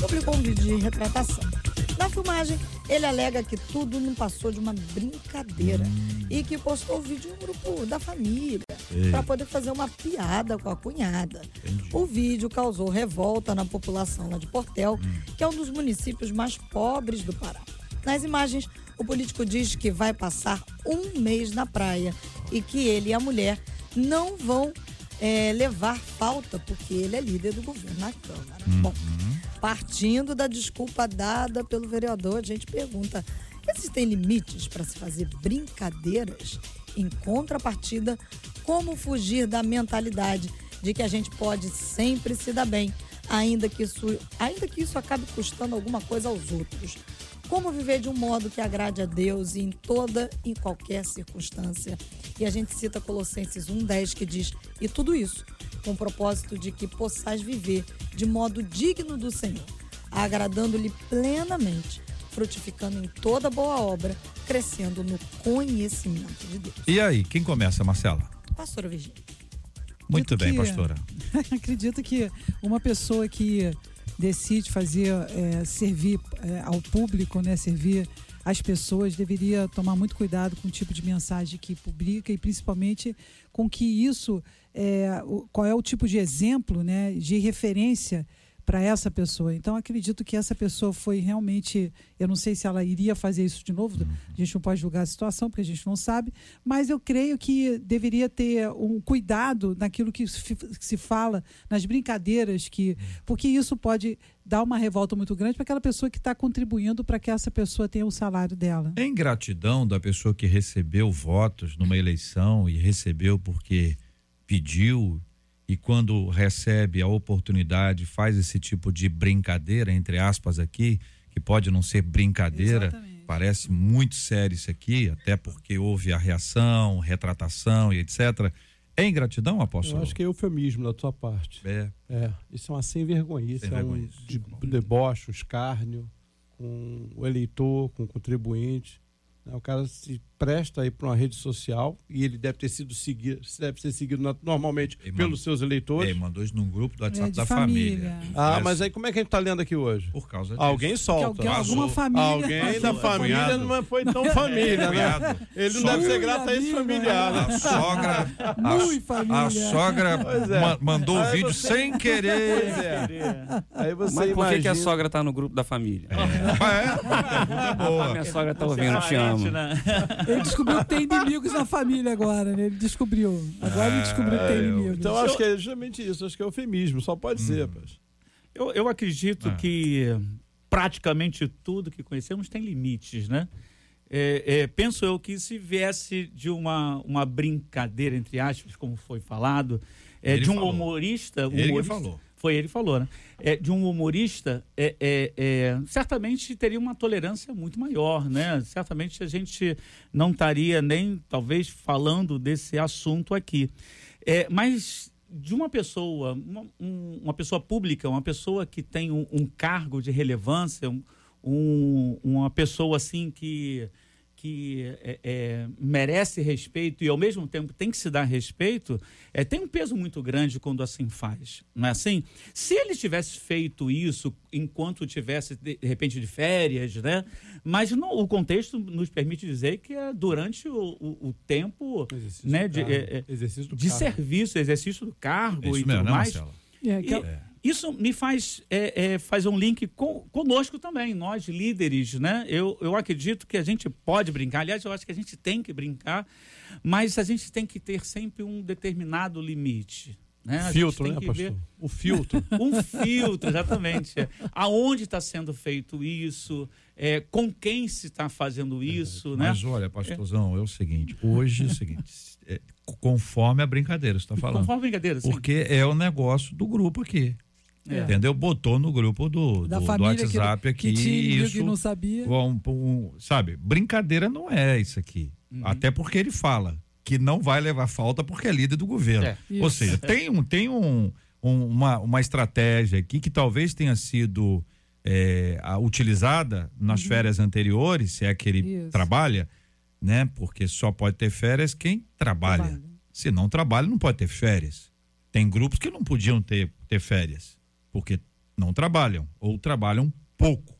publicou um vídeo de retratação. Na filmagem, ele alega que tudo não passou de uma brincadeira e que postou o vídeo no grupo da família para poder fazer uma piada com a cunhada. O vídeo causou revolta na população lá de Portel, que é um dos municípios mais pobres do Pará. Nas imagens, o político diz que vai passar um mês na praia e que ele e a mulher não vão eh, levar falta, porque ele é líder do governo na Câmara. Bom, partindo da desculpa dada pelo vereador, a gente pergunta: existem limites para se fazer brincadeiras? Em contrapartida, como fugir da mentalidade de que a gente pode sempre se dar bem, ainda que isso, ainda que isso acabe custando alguma coisa aos outros? Como viver de um modo que agrade a Deus em toda e qualquer circunstância? E a gente cita Colossenses 1,10 que diz: E tudo isso com o propósito de que possais viver de modo digno do Senhor, agradando-lhe plenamente, frutificando em toda boa obra, crescendo no conhecimento de Deus. E aí, quem começa, Marcela? Pastora Virgínia. Muito bem, que- pastora. Acredito que uma pessoa que decide fazer é, servir é, ao público, né, servir as pessoas, deveria tomar muito cuidado com o tipo de mensagem que publica e principalmente com que isso, é, qual é o tipo de exemplo, né, de referência para essa pessoa. Então, acredito que essa pessoa foi realmente. Eu não sei se ela iria fazer isso de novo, a gente não pode julgar a situação, porque a gente não sabe, mas eu creio que deveria ter um cuidado naquilo que se, fala, nas brincadeiras, que porque isso pode dar uma revolta muito grande para aquela pessoa que está contribuindo para que essa pessoa tenha o salário dela. É ingratidão da pessoa que recebeu votos numa eleição e recebeu porque pediu e quando recebe a oportunidade faz esse tipo de brincadeira entre aspas aqui que pode não ser brincadeira Exatamente. parece muito sério isso aqui até porque houve a reação retratação e etc é ingratidão apóstolo Eu acho que é eufemismo da tua parte. é É, isso é uma sem vergonhice, Sem é um de, deboche, um escárnio com o eleitor, com o contribuinte. Né? O cara se presta aí para uma rede social e ele deve ter sido seguido, deve ser seguido normalmente Ele pelos mandou- seus eleitores. Ele mandou isso num grupo do WhatsApp É, da família. família. Ah, mas aí como é que a gente tá lendo aqui hoje? por causa disso. Alguém solta. alguém, alguma família. Alguém da Vazou. família Cunhado. não foi tão família, né? Cunhado. Ele não Sogra. deve ser grato a esse familiar, né? A sogra, Muito a, família. a sogra é. ma- mandou o vídeo você- sem querer. É. Aí você Mas por que, que a imagina- sogra está no grupo da família? É, uma pergunta A boa. minha sogra está é ouvindo, te amo. Né? Ele descobriu que tem inimigos na família agora, né? Ele descobriu. Agora ele descobriu que tem Ah, eu- inimigos. Então acho que é justamente isso, acho que é eufemismo, só pode ser, rapaz. Eu, eu acredito Ah. que praticamente tudo que conhecemos tem limites, né? É, é, penso eu que se viesse de uma, uma brincadeira, entre aspas, como foi falado, é, Ele de um falou. humorista, Ele que humorista- falou. Foi ele que falou, né? É, de um humorista, é, é, é, certamente teria uma tolerância muito maior, né? Certamente a gente não estaria nem, talvez, falando desse assunto aqui. É, mas de uma pessoa, uma, um- uma pessoa pública, uma pessoa que tem um, um cargo de relevância, um- um- uma pessoa assim que que é, é, merece respeito e ao mesmo tempo tem que se dar respeito, é, tem um peso muito grande quando assim faz, não é assim? Se ele tivesse feito isso enquanto tivesse de, de repente de férias, né? Mas não, o contexto nos permite dizer que é durante o, o- o tempo, Exercício né? do De, é, é, Exercício do de cargo. serviço, exercício do cargo É e isso tudo mesmo, né, mais. Marcelo? É, E aquela- Isso me faz é, é, fazer um link com, conosco também, nós líderes, né? Eu, eu acredito que a gente pode brincar, aliás, eu acho que a gente tem que brincar, mas a gente tem que ter sempre um determinado limite. Né? A Filtro, né, pastor? ver O filtro. um filtro, exatamente. É. Aonde está sendo feito isso? É, com quem se está fazendo isso? Né? Mas olha, pastorzão, é o seguinte, hoje é o seguinte, é, conforme a brincadeira você está falando. Conforme brincadeira, sim. Porque é o negócio do grupo aqui. É. Entendeu? Botou no grupo do, da do, do que- WhatsApp que, aqui. tinha inimigo isso, e não sabia. um- um- sabe, brincadeira não é isso aqui. Uhum. Até porque ele fala que não vai levar falta porque é líder do governo. É. Ou Isso. seja, tem, um, tem um, um- uma, uma estratégia aqui que talvez tenha sido é, a- utilizada nas férias anteriores, se é que ele Uhum. Isso. trabalha, né? Porque só pode ter férias quem trabalha. Trabalha. Se não trabalha, não pode ter férias. Tem grupos que não podiam ter, ter férias, porque não trabalham ou trabalham pouco.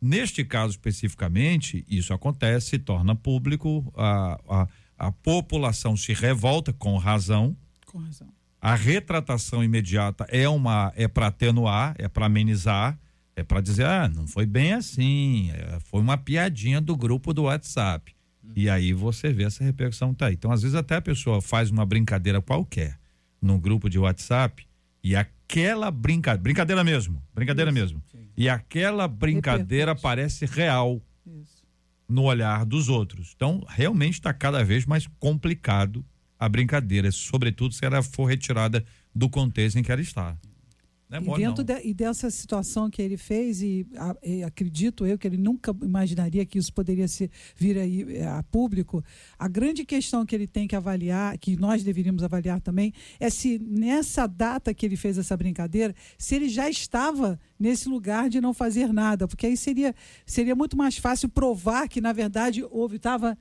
Neste caso especificamente, isso acontece, se torna público, a, a, a população se revolta com razão, Com razão. a retratação imediata é uma é para atenuar, é para amenizar, é para dizer, ah, não foi bem assim, é, foi uma piadinha do grupo do WhatsApp. E aí você vê essa repercussão tá aí. Então, às vezes até a pessoa faz uma brincadeira qualquer num grupo de WhatsApp e aquela brincadeira, brincadeira mesmo, brincadeira mesmo. E aquela brincadeira Repercute. parece real Isso. no olhar dos outros. Então, realmente está cada vez mais complicado a brincadeira, sobretudo se ela for retirada do contexto em que ela está. É E, dentro de- e dessa situação que ele fez, e, a- e acredito eu que ele nunca imaginaria que isso poderia ser, vir aí é, a público, a grande questão que ele tem que avaliar, que nós deveríamos avaliar também, é se nessa data que ele fez essa brincadeira, se ele já estava nesse lugar de não fazer nada, porque aí seria, seria muito mais fácil provar que, na verdade, houve, estava.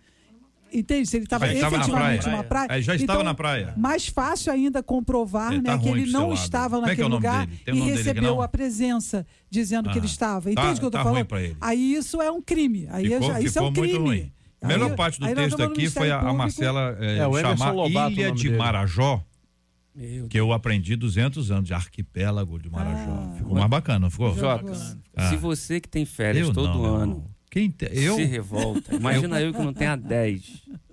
Entende? Se ele estava Ele estava na efetivamente praia. numa praia. Ele já estava Então, na praia. Mais fácil ainda comprovar É, tá né, que ele não estava Como é é naquele nome lugar e recebeu a presença dizendo que ele Ah, estava. tá- Entende o que eu tô tá ruim falando? Aí isso é um crime. Aí Ficou, já, isso é um crime. ruim. A Aí- melhor parte do aí texto aqui foi a, a Marcela é, É, chamar Lobato, Ilha de dele. Marajó Meu Que eu aprendi 200 anos de arquipélago de Marajó. Ah. ficou mais bacana, não ficou? Jota, Ah. se você que tem férias Eu todo não, ano. Quem te- eu? se revolta, imagina eu, que não tenho a 10.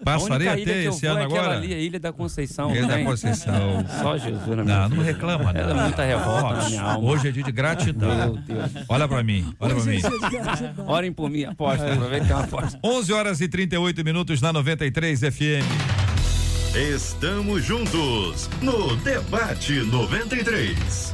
Passaria a a ter que eu esse ano é agora? ali, a Ilha da Conceição. Ilha não da? Conceição. Só Jesus na minha Não, não vida. reclama, não. Ela é muita revolta na minha alma. Hoje é dia de gratidão. Meu Deus. Olha pra mim, olha pra mim. Orem por mim, aposta. Aproveita que é uma aposta. 11 horas e 38 minutos na 93 FM. Estamos juntos no Debate 93.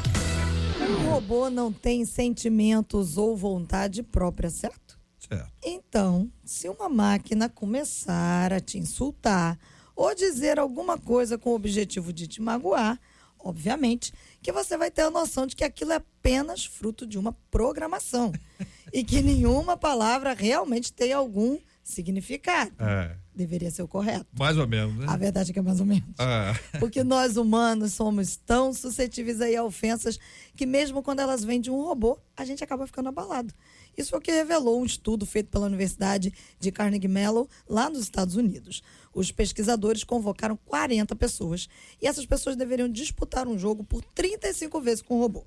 O robô não tem sentimentos ou vontade própria, certo? Certo. Então, se uma máquina começar a te insultar ou dizer alguma coisa com o objetivo de te magoar, obviamente que você vai ter a noção de que aquilo é apenas fruto de uma programação e que nenhuma palavra realmente tem algum significado. É, Deveria ser o correto. mais ou menos, né? A verdade é que é mais ou menos. Ah, Porque nós humanos somos tão suscetíveis aí a ofensas que mesmo quando elas vêm de um robô, a gente acaba ficando abalado. Isso foi o que revelou um estudo feito pela Universidade de Carnegie Mellon, lá nos Estados Unidos. Os pesquisadores convocaram 40 pessoas e essas pessoas deveriam disputar um jogo por 35 vezes com o robô.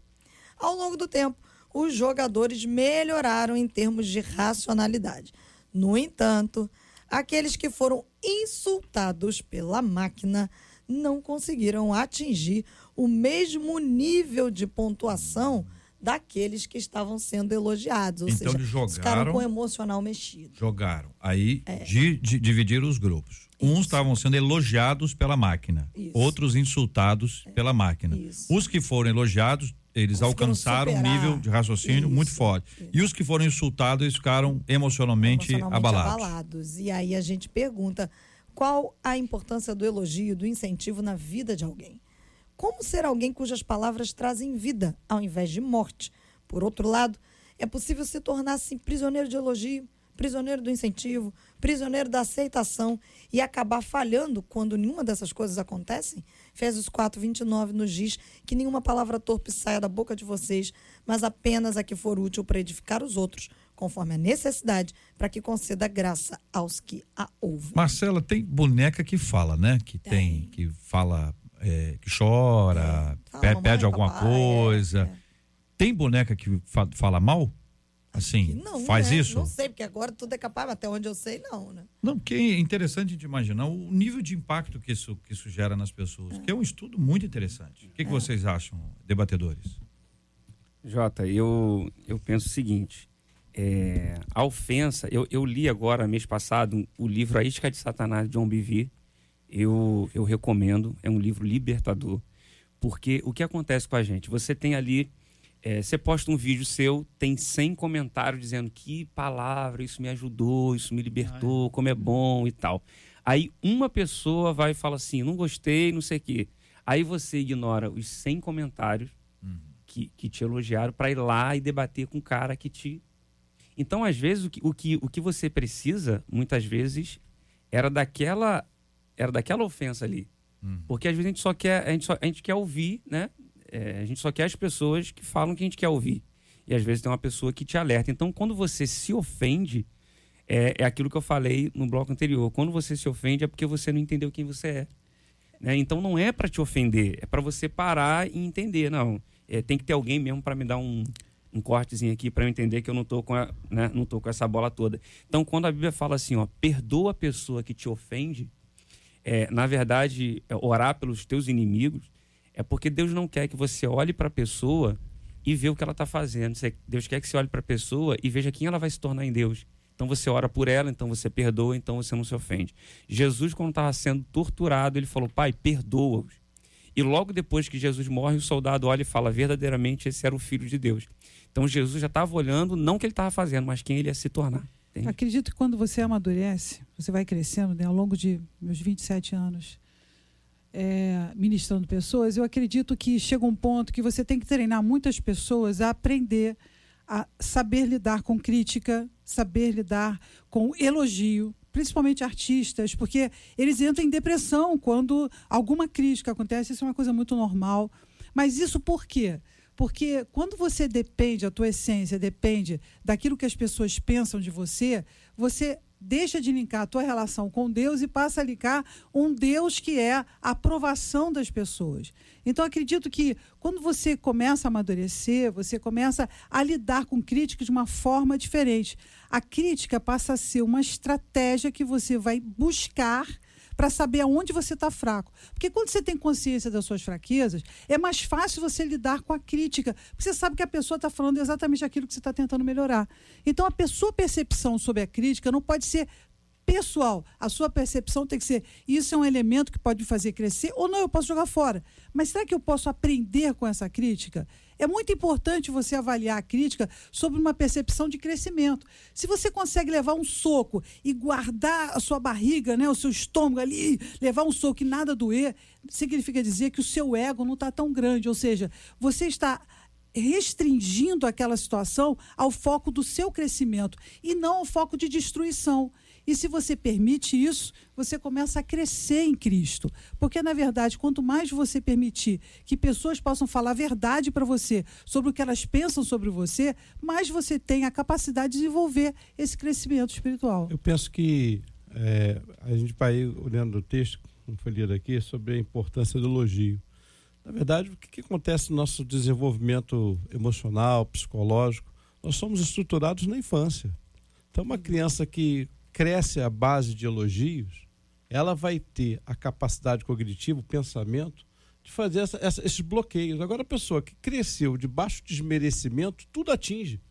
Ao longo do tempo, os jogadores melhoraram em termos de racionalidade. No entanto, aqueles que foram insultados pela máquina não conseguiram atingir o mesmo nível de pontuação daqueles que estavam sendo elogiados. Ou Então, seja, eles jogaram- ficaram com o emocional mexido. jogaram. Aí di- di- dividiram os grupos. Uns estavam sendo elogiados pela máquina, Isso. outros insultados pela máquina. Isso. Os que foram elogiados, eles alcançaram um nível de raciocínio Isso, muito forte. E os que foram insultados, eles ficaram emocionalmente, emocionalmente abalados. abalados. E aí a gente pergunta qual a importância do elogio, do incentivo na vida de alguém. Como ser alguém cujas palavras trazem vida ao invés de morte? Por outro lado, é possível se tornar assim prisioneiro de elogio, prisioneiro do incentivo, prisioneiro da aceitação e acabar falhando quando nenhuma dessas coisas acontecem? Efésios 4, 29 nos diz que nenhuma palavra torpe saia da boca de vocês, mas apenas a que for útil para edificar os outros, conforme a necessidade, para que conceda graça aos que a ouvem. Marcela, tem boneca que fala, né? Que tem, que fala, é, que chora, É, fala, pe- mamãe, pede alguma papai, coisa. é, é. Tem boneca que fa- fala mal? Assim, Não, faz não é, isso? Não sei, porque agora tudo é capaz, até onde eu sei, não, né? Não, porque é interessante de imaginar o nível de impacto que isso, que isso gera nas pessoas, que é um estudo muito interessante. O que, que vocês acham, debatedores? Jota, eu, eu penso o seguinte: é, a ofensa. Eu, eu li agora, mês passado, o livro A Isca de Satanás, de John Bevere. Eu, eu recomendo, é um livro libertador. Porque o que acontece com a gente? Você tem ali. é, você posta um vídeo seu, tem 100 comentários dizendo que palavra, isso me ajudou, isso me libertou, como é bom e tal. Aí uma pessoa vai e fala assim: não gostei, não sei o quê. Aí você ignora os 100 comentários que, que te elogiaram para ir lá e debater com o cara que te. Então, às vezes, o que, o que, o que você precisa, muitas vezes, era daquela, era daquela ofensa ali. Porque às vezes a gente só quer, a gente, só, a gente quer ouvir, né? É, a gente só quer as pessoas que falam que a gente quer ouvir. E às vezes tem uma pessoa que te alerta. Então, quando você se ofende, é, é aquilo que eu falei no bloco anterior. Quando você se ofende é porque você não entendeu quem você é. Né? Então não é para te ofender, é para você parar e entender. Não, é, tem que ter alguém mesmo para me dar um, um cortezinho aqui para eu entender que eu não tô com a, né, não tô com essa bola toda. Então quando a Bíblia fala assim, ó, perdoa a pessoa que te ofende, é, na verdade, é, orar pelos teus inimigos é porque Deus não quer que você olhe para a pessoa e vê o que ela está fazendo. Deus quer que você olhe para a pessoa e veja quem ela vai se tornar em Deus. Então você ora por ela, então você perdoa, então você não se ofende. Jesus, quando estava sendo torturado, ele falou: Pai, perdoa-os. E logo depois que Jesus morre, o soldado olha e fala: verdadeiramente esse era o filho de Deus. Então Jesus já estava olhando não o que ele estava fazendo, mas quem ele ia se tornar. Acredito que quando você amadurece, você vai crescendo, né, ao longo de meus 27 anos, é, ministrando pessoas, eu acredito que chega um ponto que você tem que treinar muitas pessoas a aprender a saber lidar com crítica, saber lidar com elogio, principalmente artistas, porque eles entram em depressão quando alguma crítica acontece, isso é uma coisa muito normal. Mas isso por quê? Porque quando você depende, a tua essência depende daquilo que as pessoas pensam de você, você deixa de linkar a tua relação com Deus e passa a linkar um Deus que é a aprovação das pessoas. Então, acredito que quando você começa a amadurecer, você começa a lidar com críticas de uma forma diferente. A crítica passa a ser uma estratégia que você vai buscar para saber aonde você está fraco. Porque quando você tem consciência das suas fraquezas, é mais fácil você lidar com a crítica. Porque você sabe que a pessoa está falando exatamente aquilo que você está tentando melhorar. Então, a sua percepção sobre a crítica não pode ser pessoal. A sua percepção tem que ser: isso é um elemento que pode me fazer crescer, ou não, eu posso jogar fora. Mas será que eu posso aprender com essa crítica? É muito importante você avaliar a crítica sobre uma percepção de crescimento. Se você consegue levar um soco e guardar a sua barriga, né, o seu estômago ali, levar um soco e nada doer, significa dizer que o seu ego não está tão grande. Ou seja, você está restringindo aquela situação ao foco do seu crescimento e não ao foco de destruição. E se você permite isso, você começa a crescer em Cristo. Porque, na verdade, quanto mais você permitir que pessoas possam falar a verdade para você sobre o que elas pensam sobre você, mais você tem a capacidade de desenvolver esse crescimento espiritual. Eu penso que é, a gente vai olhando o texto, como foi lido aqui, sobre a importância do elogio. Na verdade, o que, que acontece no nosso desenvolvimento emocional, psicológico? Nós somos estruturados na infância. Então, uma criança que cresce à base de elogios, ela vai ter a capacidade cognitiva, o pensamento, de fazer essa, essa, esses bloqueios. Agora, a pessoa que cresceu de baixo desmerecimento, tudo atinge.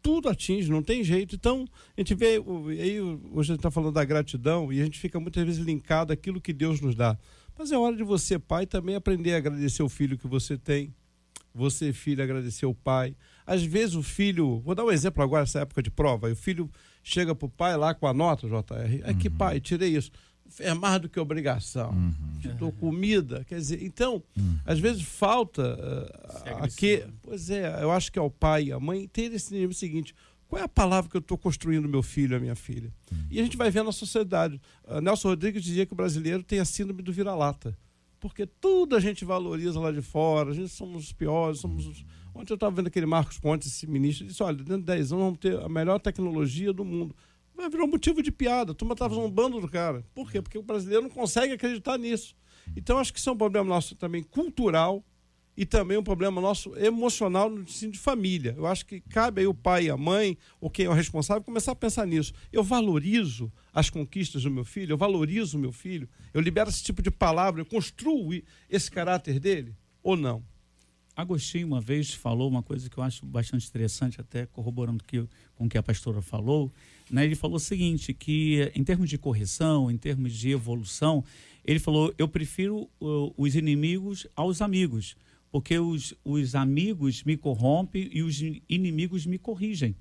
Tudo atinge, não tem jeito. Então, a gente vê, aí hoje a gente está falando da gratidão e a gente fica muitas vezes linkado àquilo que Deus nos dá. Mas é hora de você, pai, também aprender a agradecer o filho que você tem. Você, filho, agradecer o pai. Às vezes o filho, vou dar um exemplo agora, essa época de prova, o filho chega pro pai lá com a nota, JR, é que uhum. pai, tirei isso. É mais do que obrigação. Uhum. Te dou comida. Quer dizer, então, uhum. às vezes falta uh, aqui. Pois é, eu acho que é o pai e a mãe ter esse nível seguinte. Qual é a palavra que eu estou construindo meu filho, a minha filha? Uhum. E a gente vai ver na sociedade. Uh, Nelson Rodrigues dizia que o brasileiro tem a síndrome do vira-lata. Porque tudo a gente valoriza lá de fora, a gente somos os piores, somos os Ontem eu estava vendo aquele Marcos Pontes, esse ministro, disse: olha, dentro de 10 anos vamos ter a melhor tecnologia do mundo. Vai virar um motivo de piada. A turma estava zombando do cara. Por quê? Porque o brasileiro não consegue acreditar nisso. Então, acho que isso é um problema nosso também cultural e também um problema nosso emocional no sentido de família. Eu acho que cabe aí o pai e a mãe, ou quem é o responsável, começar a pensar nisso. Eu valorizo as conquistas do meu filho, eu valorizo o meu filho, eu libero esse tipo de palavra, eu construo esse caráter dele ou não? Agostinho uma vez falou uma coisa que eu acho bastante interessante, até corroborando que, com o que a pastora falou. Né? Ele falou o seguinte, que em termos de correção, em termos de evolução, ele falou, eu prefiro uh, os inimigos aos amigos, porque os, os amigos me corrompem e os inimigos me corrigem.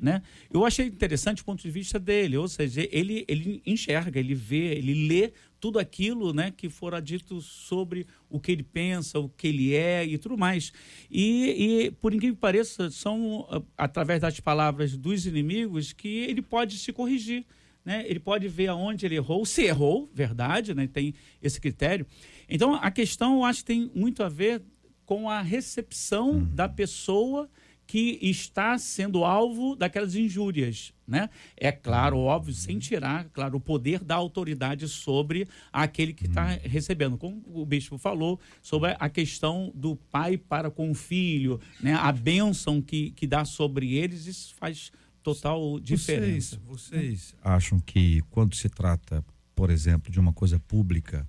Né? Eu achei interessante o ponto de vista dele, ou seja, ele, ele enxerga, ele vê, ele lê tudo aquilo né, que fora dito sobre o que ele pensa, o que ele é e tudo mais. E, e por incrível que pareça, são ah, através das palavras dos inimigos que ele pode se corrigir. Né? Ele pode ver aonde ele errou, se errou, verdade, né? tem esse critério. Então, a questão, eu acho que tem muito a ver com a recepção uhum. da pessoa que está sendo alvo daquelas injúrias, né? É claro, óbvio, sem tirar, claro, o poder da autoridade sobre aquele que está hum. recebendo. Como o bispo falou sobre a questão do pai para com o filho, né? A bênção que, que dá sobre eles, isso faz total diferença. Vocês, vocês acham que quando se trata, por exemplo, de uma coisa pública,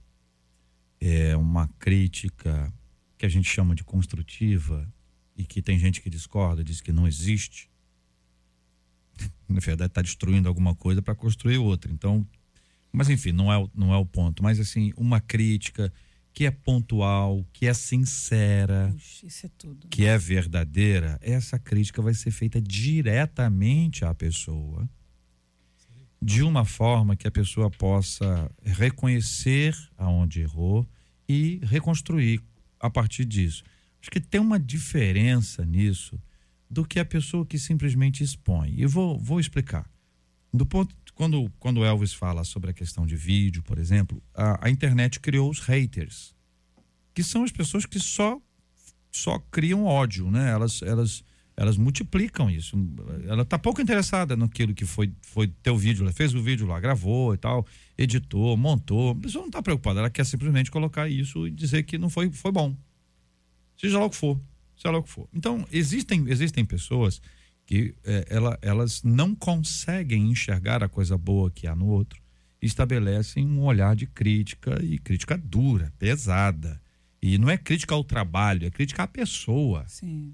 é uma crítica que a gente chama de construtiva, e que tem gente que discorda, diz que não existe, na verdade está destruindo alguma coisa para construir outra. Então, mas enfim, não é, não é o ponto. Mas assim, uma crítica que é pontual, que é sincera, Puxa, é tudo, que é verdadeira, essa crítica vai ser feita diretamente à pessoa, de uma forma que a pessoa possa reconhecer aonde errou e reconstruir a partir disso. Acho que tem uma diferença nisso do que a pessoa que simplesmente expõe. E vou, vou explicar. Do ponto quando quando Elvis fala sobre a questão de vídeo, por exemplo, a, a internet criou os haters, que são as pessoas que só só criam ódio, né? Elas elas elas multiplicam isso. Ela está pouco interessada naquilo que foi, foi teu vídeo. Ela fez o vídeo lá, gravou e tal, editou, montou. A pessoa não está preocupada, ela quer simplesmente colocar isso e dizer que não foi, foi bom. Seja lá o que for. Seja lá o que for. Então, existem, existem pessoas que é, ela, elas não conseguem enxergar a coisa boa que há no outro e estabelecem um olhar de crítica e crítica dura, pesada. E não é crítica ao trabalho, é crítica à pessoa. Sim.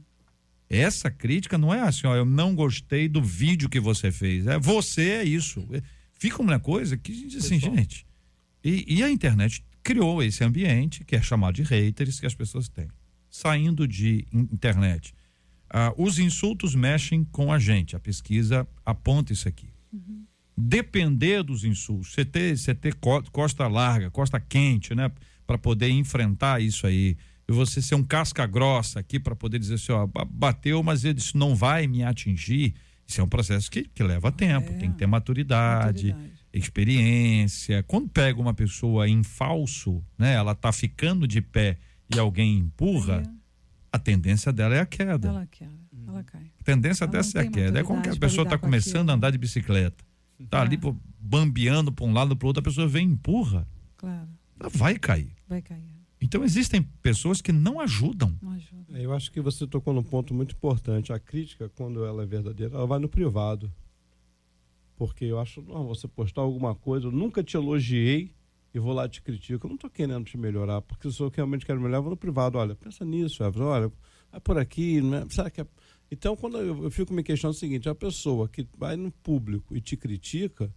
Essa crítica não é assim, ó, eu não gostei do vídeo que você fez. É você é isso. Fica uma coisa que diz assim, gente. E, e, a internet criou esse ambiente que é chamado de haters que as pessoas têm. Saindo de internet. Ah, os insultos mexem com a gente. A pesquisa aponta isso aqui. Uhum. Depender dos insultos, você ter, você ter costa larga, costa quente, né? Para poder enfrentar isso aí e você ser um casca grossa aqui para poder dizer assim, ó, bateu, mas isso não vai me atingir. Isso é um processo que, que leva tempo, é. tem que ter maturidade, maturidade, experiência. Quando pega uma pessoa em falso, né, ela tá ficando de pé e alguém empurra, é. a tendência dela é a queda. Ela queda, ela cai. A tendência ela dessa é a queda. É como que a pessoa está começando a andar de bicicleta. Tá ali pô, bambeando para um lado para o outro, a pessoa vem e empurra. Claro. Ela vai cair. Vai cair. Então existem pessoas que não ajudam. Não ajudam. É, eu acho que você tocou num ponto muito importante. A crítica, quando ela é verdadeira, ela vai no privado. Porque eu acho, não, você postar alguma coisa, eu nunca te elogiei e vou lá te critico. Eu não estou querendo te melhorar, porque se eu realmente quero melhorar, eu vou no privado. Olha, pensa nisso, Everton, olha, é por aqui, né? será que é... Então, quando eu, eu fico me questionando o seguinte, a pessoa que vai no público e te critica,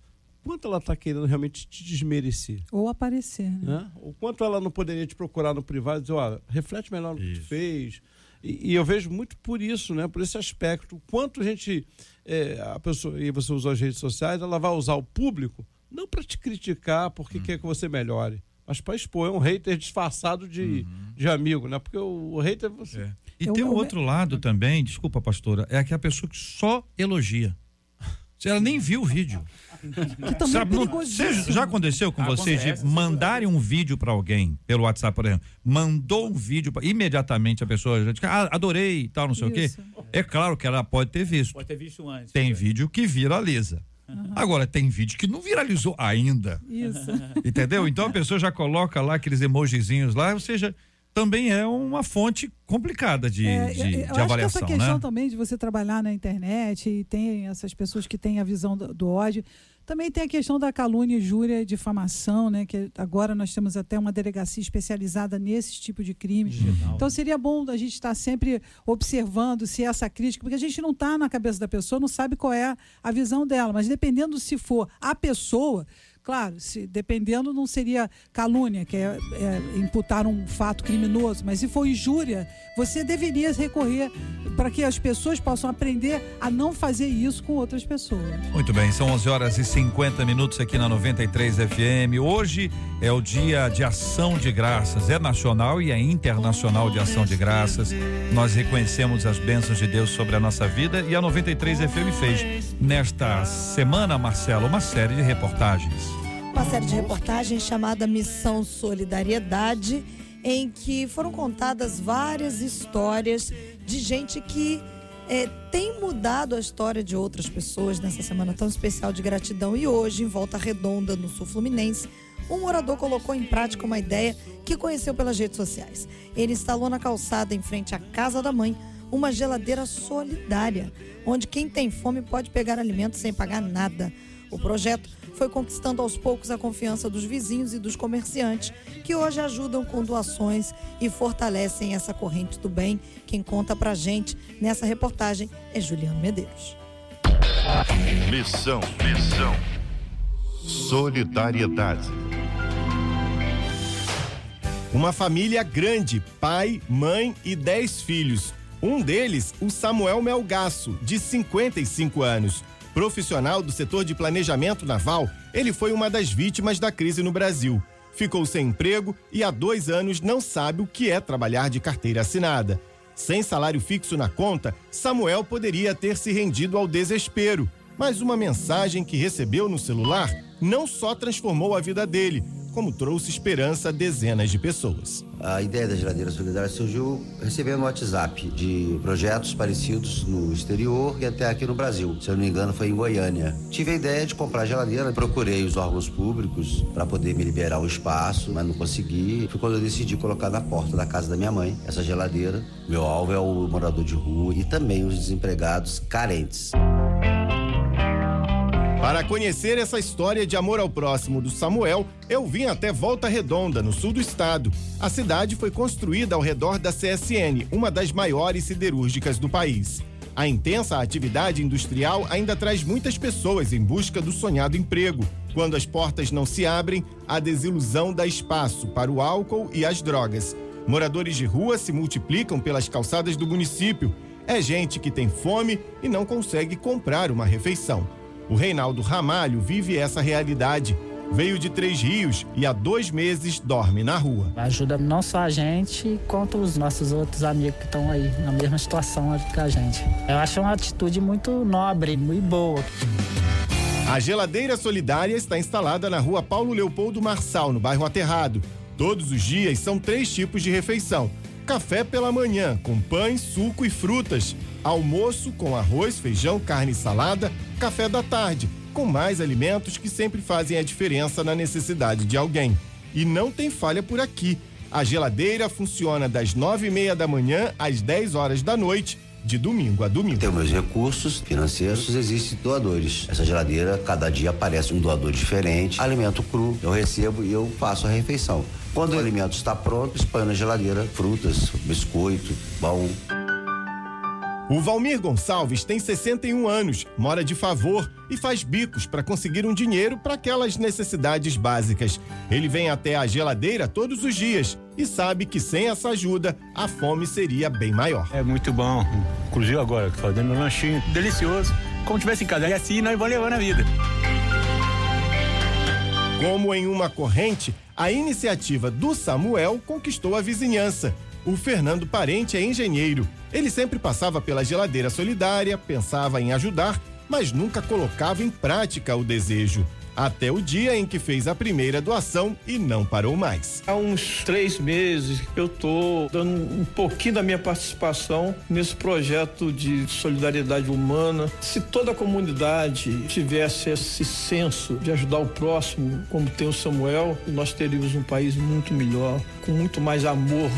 quanto ela está querendo realmente te desmerecer. Ou aparecer, né? né? O quanto ela não poderia te procurar no privado e dizer, olha, reflete melhor no que tu fez. E, e, eu vejo muito por isso, né? Por esse aspecto. O quanto a gente, é, a pessoa, e você usou as redes sociais, ela vai usar o público não para te criticar porque hum. quer que você melhore, mas para expor. É um hater disfarçado de, uhum. de amigo, né? Porque o, o hater você. É. E eu, tem o um outro lado também, desculpa, pastora, é aquela pessoa que só elogia. Ela nem viu o vídeo. Sabe, não, você, já aconteceu com vocês de mandarem um vídeo para alguém pelo WhatsApp, por exemplo? Mandou um vídeo, pra, imediatamente a pessoa já diz, ah, adorei e tal, não sei Isso. o quê. É claro que ela pode ter visto. Pode ter visto antes. Tem vídeo que viraliza. Uhum. Agora, tem vídeo que não viralizou ainda. Isso. Entendeu? Então a pessoa já coloca lá aqueles emojizinhos lá, ou seja, também é uma fonte complicada de, é, de, eu, de avaliação. Acho que essa questão né? também de você trabalhar na internet e tem essas pessoas que têm a visão do, do ódio. Também tem a questão da calúnia, injúria e difamação, né? Que agora nós temos até uma delegacia especializada nesse tipo de crimes. Digital. Então seria bom a gente estar sempre observando se essa crítica, porque a gente não está na cabeça da pessoa, não sabe qual é a visão dela, mas dependendo se for a pessoa, Claro, se, dependendo, não seria calúnia, que é, é, imputar um fato criminoso, mas se for injúria, você deveria recorrer para que as pessoas possam aprender a não fazer isso com outras pessoas. Muito bem, são 11 horas e 50 minutos aqui na 93 FM. Hoje é o dia de ação de graças, é nacional e é internacional de ação de graças. Nós reconhecemos as bênçãos de Deus sobre a nossa vida e a 93 FM fez nesta semana, Marcelo, uma série de reportagens uma série de reportagens chamada Missão Solidariedade, em que foram contadas várias histórias de gente que é, tem mudado a história de outras pessoas nessa semana tão especial de gratidão. E hoje, em Volta Redonda, no Sul Fluminense, um morador colocou em prática uma ideia que conheceu pelas redes sociais. Ele instalou na calçada, em frente à casa da mãe, uma geladeira solidária, onde quem tem fome pode pegar alimentos sem pagar nada. O projeto foi conquistando aos poucos a confiança dos vizinhos e dos comerciantes, que hoje ajudam com doações e fortalecem essa corrente do bem. Quem conta pra gente nessa reportagem é Juliano Medeiros. Missão, missão. Solidariedade. Uma família grande, pai, mãe e dez filhos. Um deles, o Samuel Melgaço, de 55 anos. Profissional do setor de planejamento naval, ele foi uma das vítimas da crise no Brasil. Ficou sem emprego e há dois anos não sabe o que é trabalhar de carteira assinada. Sem salário fixo na conta, Samuel poderia ter se rendido ao desespero. Mas uma mensagem que recebeu no celular não só transformou a vida dele, como trouxe esperança a dezenas de pessoas. A ideia da geladeira solidária surgiu recebendo um WhatsApp de projetos parecidos no exterior e até aqui no Brasil. Se eu não me engano, foi em Goiânia. Tive a ideia de comprar geladeira, procurei os órgãos públicos para poder me liberar o espaço, mas não consegui. Foi quando eu decidi colocar na porta da casa da minha mãe essa geladeira. Meu alvo é o morador de rua e também os desempregados carentes. Para conhecer essa história de amor ao próximo do Samuel, eu vim até Volta Redonda, no sul do estado. A cidade foi construída ao redor da CSN, uma das maiores siderúrgicas do país. A intensa atividade industrial ainda traz muitas pessoas em busca do sonhado emprego. Quando as portas não se abrem, a desilusão dá espaço para o álcool e as drogas. Moradores de rua se multiplicam pelas calçadas do município. É gente que tem fome e não consegue comprar uma refeição. O Reinaldo Ramalho vive essa realidade. Veio de Três Rios e há dois meses dorme na rua. Ajuda não só a gente, quanto os nossos outros amigos que estão aí na mesma situação que a gente. Eu acho uma atitude muito nobre, muito boa. A geladeira solidária está instalada na rua Paulo Leopoldo Marçal, no bairro Aterrado. Todos os dias são três tipos de refeição: café pela manhã, com pães, suco e frutas. Almoço com arroz, feijão, carne e salada. Café da tarde, com mais alimentos que sempre fazem a diferença na necessidade de alguém. E não tem falha por aqui. A geladeira funciona das nove e meia da manhã às 10 horas da noite, de domingo a domingo. Tem meus recursos financeiros, existem doadores. Essa geladeira, cada dia aparece um doador diferente. Alimento cru, eu recebo e eu faço a refeição. Quando o alimento está pronto, exponho na geladeira frutas, biscoito, pão. O Valmir Gonçalves tem 61 anos, mora de favor e faz bicos para conseguir um dinheiro para aquelas necessidades básicas. Ele vem até a geladeira todos os dias e sabe que sem essa ajuda a fome seria bem maior. É muito bom, inclusive agora, fazendo um lanchinho delicioso, como tivesse em casa. E assim nós vamos levando a vida. Como em uma corrente, a iniciativa do Samuel conquistou a vizinhança. O Fernando Parente é engenheiro. Ele sempre passava pela geladeira solidária, pensava em ajudar, mas nunca colocava em prática o desejo. Até o dia em que fez a primeira doação e não parou mais. Há uns três meses eu estou dando um pouquinho da minha participação nesse projeto de solidariedade humana. Se toda a comunidade tivesse esse senso de ajudar o próximo, como tem o Samuel, nós teríamos um país muito melhor, com muito mais amor.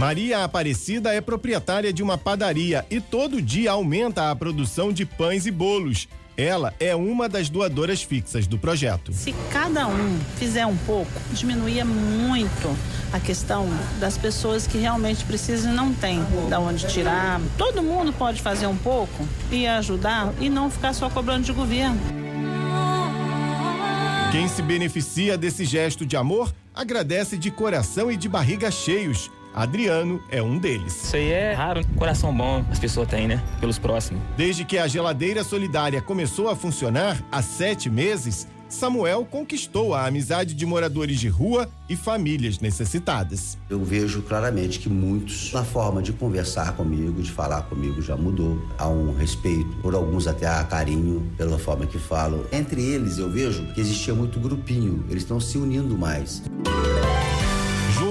Maria Aparecida é proprietária de uma padaria e todo dia aumenta a produção de pães e bolos. Ela é uma das doadoras fixas do projeto. Se cada um fizer um pouco, diminuía muito a questão das pessoas que realmente precisam e não têm da onde tirar. Todo mundo pode fazer um pouco e ajudar e não ficar só cobrando de governo. Quem se beneficia desse gesto de amor agradece de coração e de barriga cheios. Adriano é um deles. Isso aí é raro, coração bom as pessoas têm, né? Pelos próximos. Desde que a geladeira solidária começou a funcionar há sete meses, Samuel conquistou a amizade de moradores de rua e famílias necessitadas. Eu vejo claramente que muitos, na forma de conversar comigo, de falar comigo, já mudou. Há um respeito, por alguns até há carinho pela forma que falam. Entre eles, eu vejo que existia muito grupinho, eles estão se unindo mais.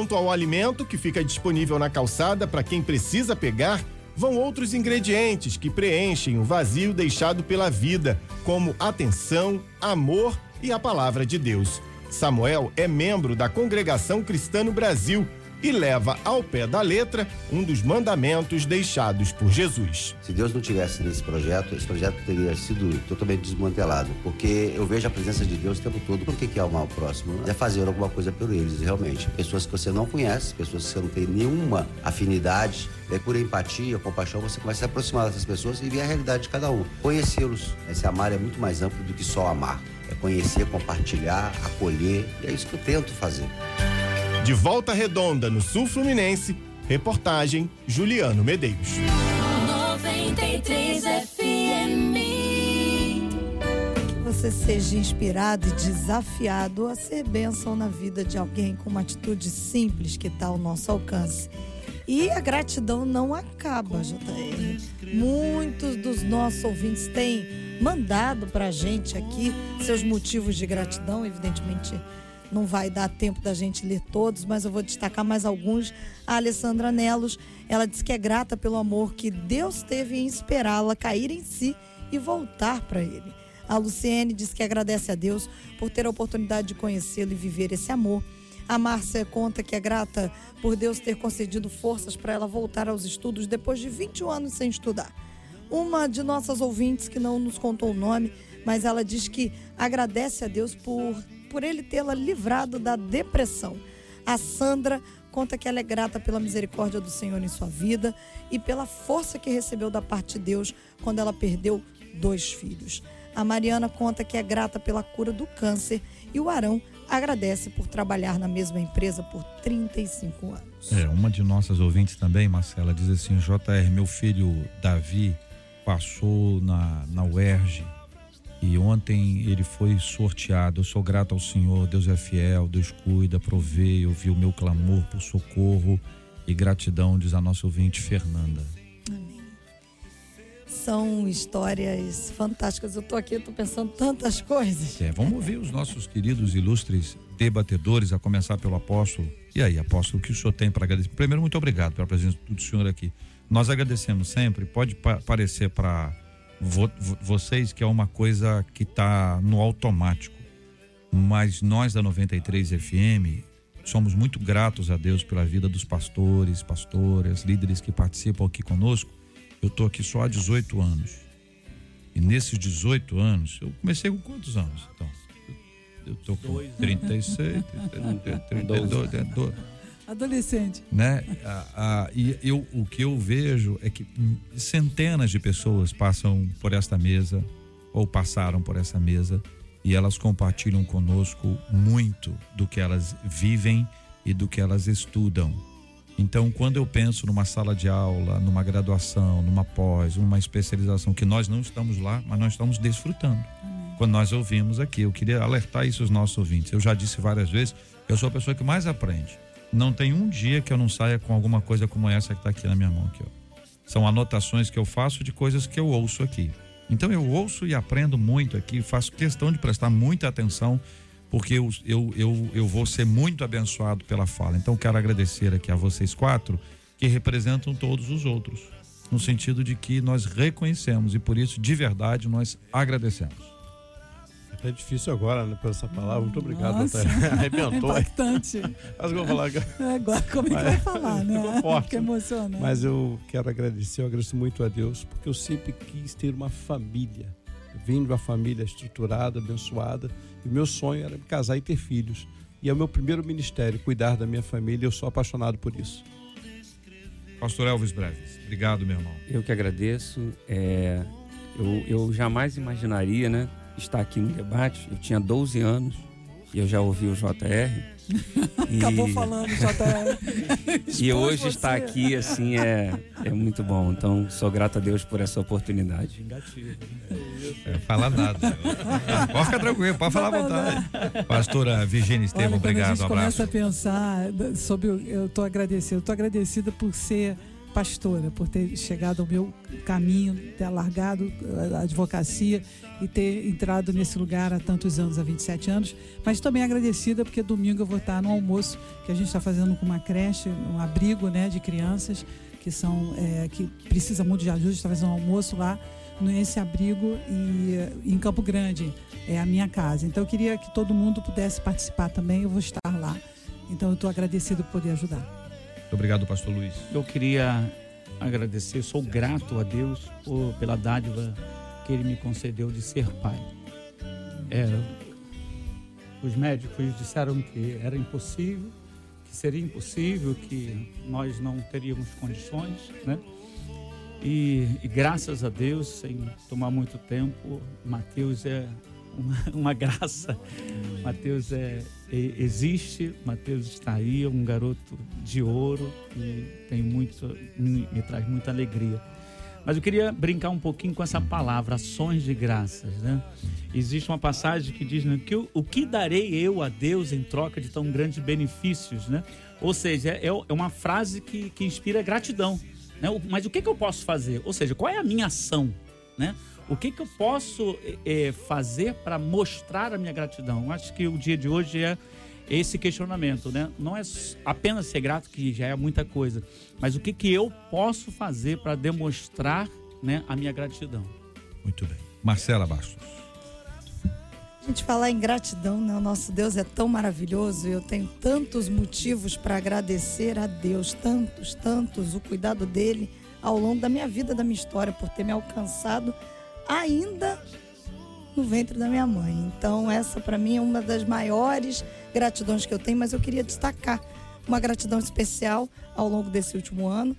Junto ao alimento que fica disponível na calçada para quem precisa pegar, vão outros ingredientes que preenchem o vazio deixado pela vida, como atenção, amor e a palavra de Deus. Samuel é membro da Congregação Cristã no Brasil e leva ao pé da letra um dos mandamentos deixados por Jesus. Se Deus não tivesse nesse projeto, esse projeto teria sido totalmente desmantelado, porque eu vejo a presença de Deus o tempo todo. Por que, que é amar o próximo? É fazer alguma coisa por eles, realmente. Pessoas que você não conhece, pessoas que você não tem nenhuma afinidade, é por empatia, compaixão, você começa a se aproximar dessas pessoas e ver a realidade de cada um. Conhecê-los. Esse amar é muito mais amplo do que só amar. É conhecer, compartilhar, acolher. E é isso que eu tento fazer. De Volta Redonda, no Sul Fluminense, reportagem Juliano Medeiros. 93 FM. Que você seja inspirado e desafiado a ser bênção na vida de alguém com uma atitude simples que está ao nosso alcance. E a gratidão não acaba, JR. Muitos dos nossos ouvintes têm mandado pra gente aqui seus motivos de gratidão, evidentemente não vai dar tempo da gente ler todos, mas eu vou destacar mais alguns. A Alessandra Nelos, ela diz que é grata pelo amor que Deus teve em esperá-la cair em si e voltar para ele. A Luciene diz que agradece a Deus por ter a oportunidade de conhecê-lo e viver esse amor. A Márcia conta que é grata por Deus ter concedido forças para ela voltar aos estudos depois de 21 anos sem estudar. Uma de nossas ouvintes, que não nos contou o nome, mas ela diz que agradece a Deus por, por ele tê-la livrado da depressão. A Sandra conta que ela é grata pela misericórdia do Senhor em sua vida e pela força que recebeu da parte de Deus quando ela perdeu dois filhos. A Mariana conta que é grata pela cura do câncer e o Arão agradece por trabalhar na mesma empresa por 35 anos. É, uma de nossas ouvintes também, Marcela, diz assim: JR, meu filho Davi passou na, na UERJ e ontem ele foi sorteado. Eu sou grato ao Senhor, Deus é fiel, Deus cuida, provê, ouviu o meu clamor por socorro e gratidão, diz a nossa ouvinte Fernanda. São histórias fantásticas. Eu tô aqui, tô pensando tantas coisas. É, vamos ouvir os nossos queridos ilustres debatedores, a começar pelo apóstolo. E aí, apóstolo, o que o senhor tem para agradecer? Primeiro, muito obrigado pela presença do senhor aqui. Nós agradecemos sempre. Pode pa parecer para vo vo vocês que é uma coisa que está no automático, mas nós da 93 FM somos muito gratos a Deus pela vida dos pastores, pastoras, líderes que participam aqui conosco. Eu tô aqui só há 18 anos. E nesses 18 anos, eu comecei com quantos anos? Então, eu tô com 36, 32, 32, Adolescente. né? E eu, o que eu vejo é que centenas de pessoas passam por esta mesa ou passaram por essa mesa e elas compartilham conosco muito do que elas vivem e do que elas estudam. Então, quando eu penso numa sala de aula, numa graduação, numa pós, numa especialização, que nós não estamos lá, mas nós estamos desfrutando. Quando nós ouvimos aqui, eu queria alertar isso aos nossos ouvintes. Eu já disse várias vezes, eu sou a pessoa que mais aprende. Não tem um dia que eu não saia com alguma coisa como essa que está aqui na minha mão. Aqui, ó. São anotações que eu faço de coisas que eu ouço aqui. Então eu ouço e aprendo muito aqui, faço questão de prestar muita atenção, porque eu, eu, eu, eu vou ser muito abençoado pela fala. Então quero agradecer aqui a vocês quatro que representam todos os outros, no sentido de que nós reconhecemos e por isso, de verdade, nós agradecemos. É difícil agora, né, por essa palavra. Muito obrigado, Nossa, Natália. Arrebentou. impactante. Mas eu vou falar agora. Agora, como é que vai falar, né? Ficou forte. Fica emocionante. Mas eu quero agradecer, eu agradeço muito a Deus, porque eu sempre quis ter uma família. Eu vim de uma família estruturada, abençoada, e meu sonho era me casar e ter filhos. E é o meu primeiro ministério, cuidar da minha família, e eu sou apaixonado por isso. Pastor Elvis Breves, obrigado, meu irmão. Eu que agradeço. É, eu, eu jamais imaginaria, né, estar aqui no debate. Eu tinha 12 anos e eu já ouvi o JR. Acabou falando, JR. E hoje você. estar aqui, assim, é, é muito bom. Então, sou grato a Deus por essa oportunidade. É, fala nada. pode ficar tranquilo, pode falar à vontade. Pastora Virginia Estevam, Olha, quando a obrigado, gente um começa abraço. a pensar sobre. Eu estou agradecida. Eu estou agradecida por ser pastora, por ter chegado ao meu caminho, ter largado a advocacia e ter entrado nesse lugar há tantos anos, há 27 anos. Mas também agradecida porque domingo eu vou estar no almoço que a gente está fazendo com uma creche, um abrigo né, de crianças que são é, que precisa muito de ajuda. Está fazendo um almoço lá nesse abrigo e em Campo Grande é a minha casa. Então eu queria que todo mundo pudesse participar também. Eu vou estar lá. Então eu estou agradecido por poder ajudar. Muito obrigado, Pastor Luiz. Eu queria agradecer, sou grato a Deus por, pela dádiva que Ele me concedeu de ser pai. É, os médicos disseram que era impossível, que seria impossível, que nós não teríamos condições, né? E, e graças a Deus, sem tomar muito tempo, Mateus é uma, uma graça. Mateus é, existe, Mateus está aí, é um garoto de ouro e tem muito, me, me traz muita alegria. Mas eu queria brincar um pouquinho com essa palavra, ações de graças, né? Existe uma passagem que diz né, que eu- o que darei eu a Deus em troca de tão grandes benefícios, né? Ou seja, é, é uma frase que, que inspira gratidão. Né? O- Mas o que, que eu posso fazer? Ou seja, qual é a minha ação? Né? O que, que eu posso eh, fazer para mostrar a minha gratidão? Eu acho que o dia de hoje é esse questionamento, né? Não é apenas ser grato, que já é muita coisa, mas o que, que eu posso fazer para demonstrar né, a minha gratidão? Muito bem. Marcela Bastos. A gente falar em gratidão, né? O nosso Deus é tão maravilhoso e eu tenho tantos motivos para agradecer a Deus, tantos, tantos, o cuidado dele ao longo da minha vida, da minha história, por ter me alcançado ainda no ventre da minha mãe. Então, essa para mim é uma das maiores gratidões que eu tenho, mas eu queria destacar uma gratidão especial ao longo desse último ano.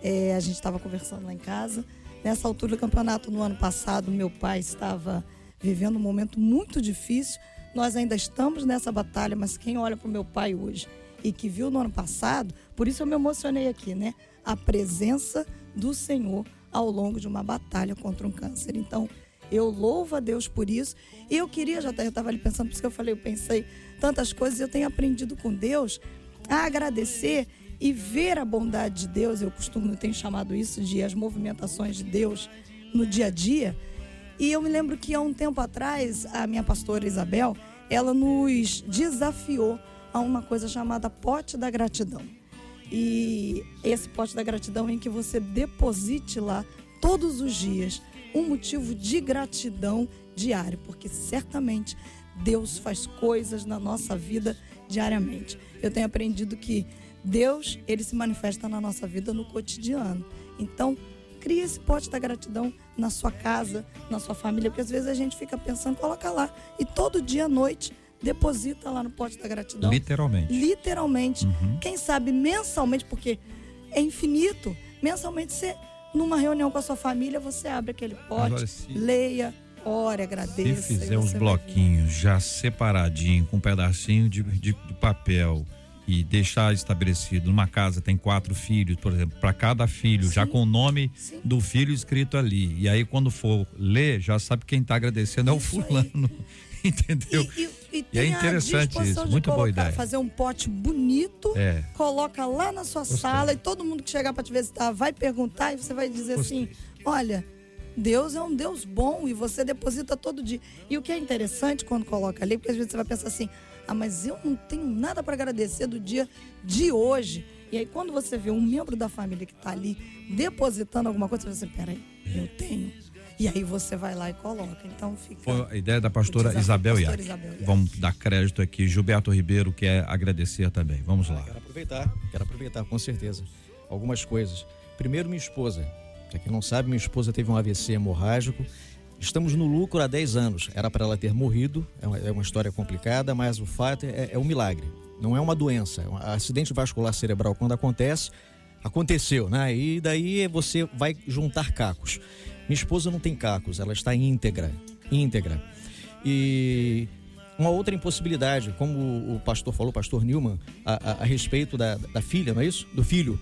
É, a gente estava conversando lá em casa. Nessa altura do campeonato, no ano passado, meu pai estava vivendo um momento muito difícil. Nós ainda estamos nessa batalha, mas quem olha para o meu pai hoje e que viu no ano passado, por isso eu me emocionei aqui, né? A presença do Senhor ao longo de uma batalha contra um câncer. Então, eu louvo a Deus por isso. E eu queria, já estava ali pensando, por isso que eu falei, eu pensei tantas coisas, eu tenho aprendido com Deus a agradecer e ver a bondade de Deus. Eu costumo, eu tenho chamado isso de as movimentações de Deus no dia a dia. E eu me lembro que há um tempo atrás, a minha pastora Isabel, ela nos desafiou a uma coisa chamada pote da gratidão. E esse pote da gratidão em que você deposite lá todos os dias um motivo de gratidão diário, porque certamente Deus faz coisas na nossa vida diariamente. Eu tenho aprendido que Deus, ele se manifesta na nossa vida no cotidiano. Então, crie esse pote da gratidão na sua casa, na sua família, porque às vezes a gente fica pensando, coloca lá e todo dia à noite deposita lá no pote da gratidão. Literalmente. Literalmente. Quem sabe mensalmente, porque é infinito. Mensalmente você numa reunião com a sua família, você abre aquele pote, Agora, se- leia, ore, Se agradeça. fizer e os você vai bloquinhos já separadinho, com um pedacinho de, de- de papel e deixar estabelecido numa casa tem quatro filhos, por exemplo, para cada filho, já com o nome do filho escrito ali. E aí quando for ler, já sabe quem está agradecendo é o fulano. Entendeu? E, E é tem a interessante disposição isso, de muito boa ideia. Fazer um pote bonito, É. coloca lá na sua sala e todo mundo que chegar para te visitar vai perguntar e você vai dizer assim: olha, Deus é um Deus bom e você deposita todo dia. E o que é interessante quando coloca ali, porque às vezes você vai pensar assim: ah, mas eu não tenho nada para agradecer do dia de hoje. E aí, quando você vê um membro da família que está ali depositando alguma coisa, você vai assim: peraí, eu tenho. E aí você vai lá e coloca. Então fica. Foi a ideia da pastora desafio Isabel pastora Iac. Isabel Iac. Vamos dar crédito aqui. Gilberto Ribeiro quer agradecer também. Vamos lá. Quero aproveitar, quero aproveitar, com certeza. Algumas coisas. Primeiro, minha esposa. Pra quem não sabe, minha esposa teve um AVC hemorrágico. Estamos no lucro há 10 anos. Era para ela ter morrido, é uma, é uma história complicada, mas o fato é, é um milagre. Não é uma doença. É um acidente vascular cerebral, quando acontece, aconteceu, né? E daí você vai juntar cacos. Minha esposa não tem cacos, ela está íntegra. Íntegra. E uma outra impossibilidade, como o pastor falou, o pastor Newman, a, a- a respeito da, da filha, não é isso? Do filho.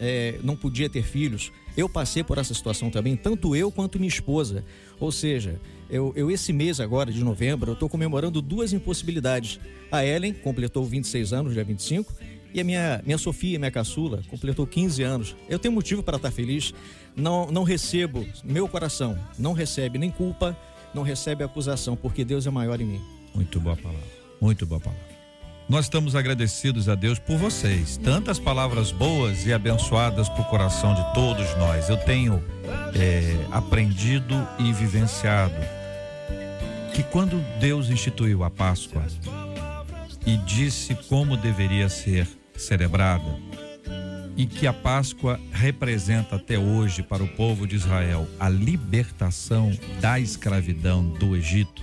É, não podia ter filhos. Eu passei por essa situação também, tanto eu quanto minha esposa. Ou seja, eu, eu esse mês agora, de novembro, eu estou comemorando duas impossibilidades. A Ellen completou 26 anos, dia 25, e a minha, minha Sofia, minha caçula, completou 15 anos. Eu tenho motivo para estar feliz. Não, não recebo, meu coração não recebe nem culpa, não recebe acusação, porque Deus é maior em mim. Muito boa palavra. Muito boa palavra. Nós estamos agradecidos a Deus por vocês. Tantas palavras boas e abençoadas para o coração de todos nós. Eu tenho é, aprendido e vivenciado que quando Deus instituiu a Páscoa e disse como deveria ser celebrada, e que a Páscoa representa até hoje para o povo de Israel a libertação da escravidão do Egito.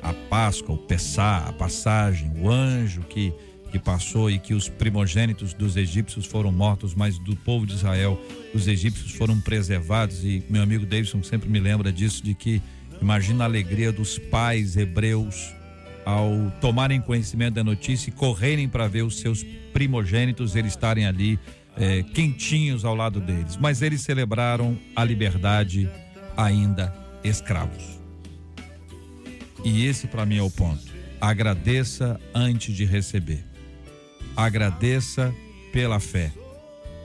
A Páscoa, o Pessá, a passagem, o anjo que, que passou e que os primogênitos dos egípcios foram mortos, mas do povo de Israel, os egípcios foram preservados. E meu amigo Davidson sempre me lembra disso, de que imagina a alegria dos pais hebreus ao tomarem conhecimento da notícia e correrem para ver os seus primogênitos, eles estarem ali eh, quentinhos ao lado deles. Mas eles celebraram a liberdade ainda escravos. E esse para mim é o ponto. Agradeça antes de receber. Agradeça pela fé.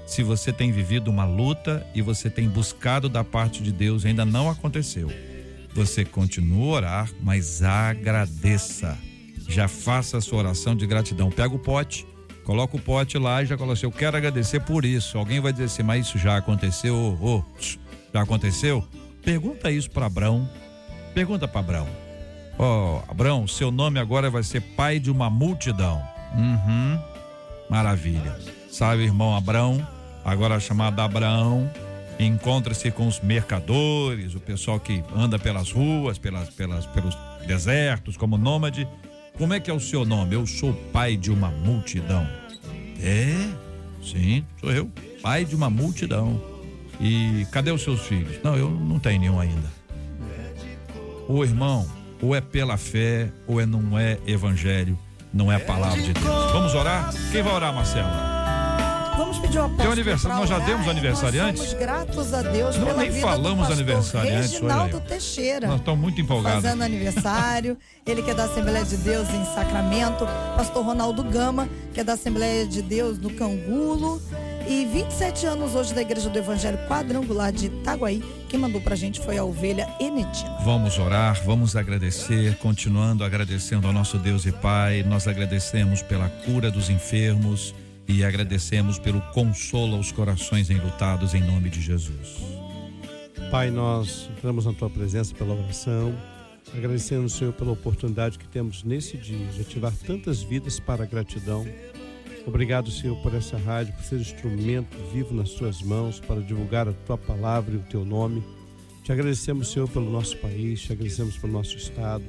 Se você tem vivido uma luta e você tem buscado da parte de Deus, ainda não aconteceu. Você continua a orar, mas agradeça. Já faça a sua oração de gratidão. Pega o pote, coloca o pote lá e já coloca assim, eu quero agradecer por isso. Alguém vai dizer assim, mas isso já aconteceu? Ô, já aconteceu? Pergunta isso para Abraão. Pergunta para Abraão. Ó, oh, Abraão, seu nome agora vai ser pai de uma multidão. Uhum. Maravilha. Sabe, irmão Abraão, agora chamado Abraão, encontra-se com os mercadores, o pessoal que anda pelas ruas, pelas, pelas, pelos desertos, como nômade. Como é que é o seu nome? Eu sou pai de uma multidão. É? Sim, sou eu. Pai de uma multidão. E cadê os seus filhos? Não, eu não tenho nenhum ainda. Ô irmão, ou é pela fé, ou é não é evangelho, não é a palavra de Deus. Vamos orar? Quem vai orar, Marcela? Vamos pedir uma Tem aniversário, nós já demos aniversariante? Nós somos gratos a Deus não, pela nem vida falamos do aniversariante. Reginaldo Teixeira. Nós estamos muito empolgados. Fazendo aniversário. Ele que é da Assembleia de Deus em Sacramento. Pastor Ronaldo Gama, que é da Assembleia de Deus no Cangulo. E 27 anos hoje da Igreja do Evangelho Quadrangular de Itaguaí. Quem mandou pra gente foi a ovelha Enetina. Vamos orar, vamos agradecer, continuando agradecendo ao nosso Deus e Pai. Nós agradecemos pela cura dos enfermos e agradecemos pelo consolo aos corações enlutados em nome de Jesus. Pai, nós entramos na tua presença pela oração, agradecendo, Senhor, pela oportunidade que temos nesse dia de ativar tantas vidas para a gratidão. Obrigado, Senhor, por essa rádio, por ser instrumento vivo nas tuas mãos para divulgar a tua palavra e o teu nome. Te agradecemos, Senhor, pelo nosso país, te agradecemos pelo nosso estado,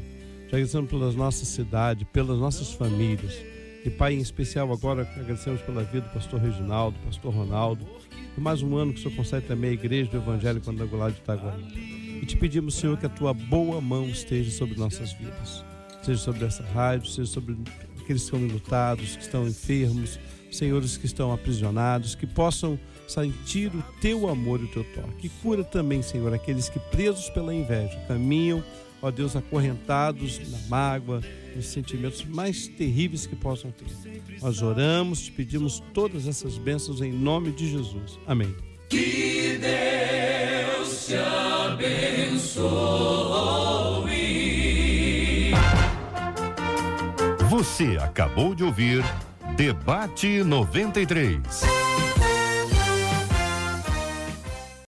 te agradecemos pela nossa cidade, pelas nossas famílias. E Pai, em especial agora agradecemos pela vida do pastor Reginaldo, pastor Ronaldo, por mais um ano que o Senhor concede também a igreja do Evangelho Quadrangular de Itaguaí. E te pedimos, Senhor, que a tua boa mão esteja sobre nossas vidas. Seja sobre essa rádio, seja sobre aqueles que estão lutados, que estão enfermos, senhores que estão aprisionados, que possam sentir o teu amor e o teu toque. E cura também, Senhor, aqueles que presos pela inveja caminham, ó Deus, acorrentados na mágoa, nos sentimentos mais terríveis que possam ter. Nós oramos, te pedimos todas essas bênçãos em nome de Jesus. Amém. Que Deus te abençoe. Você acabou de ouvir Debate 93.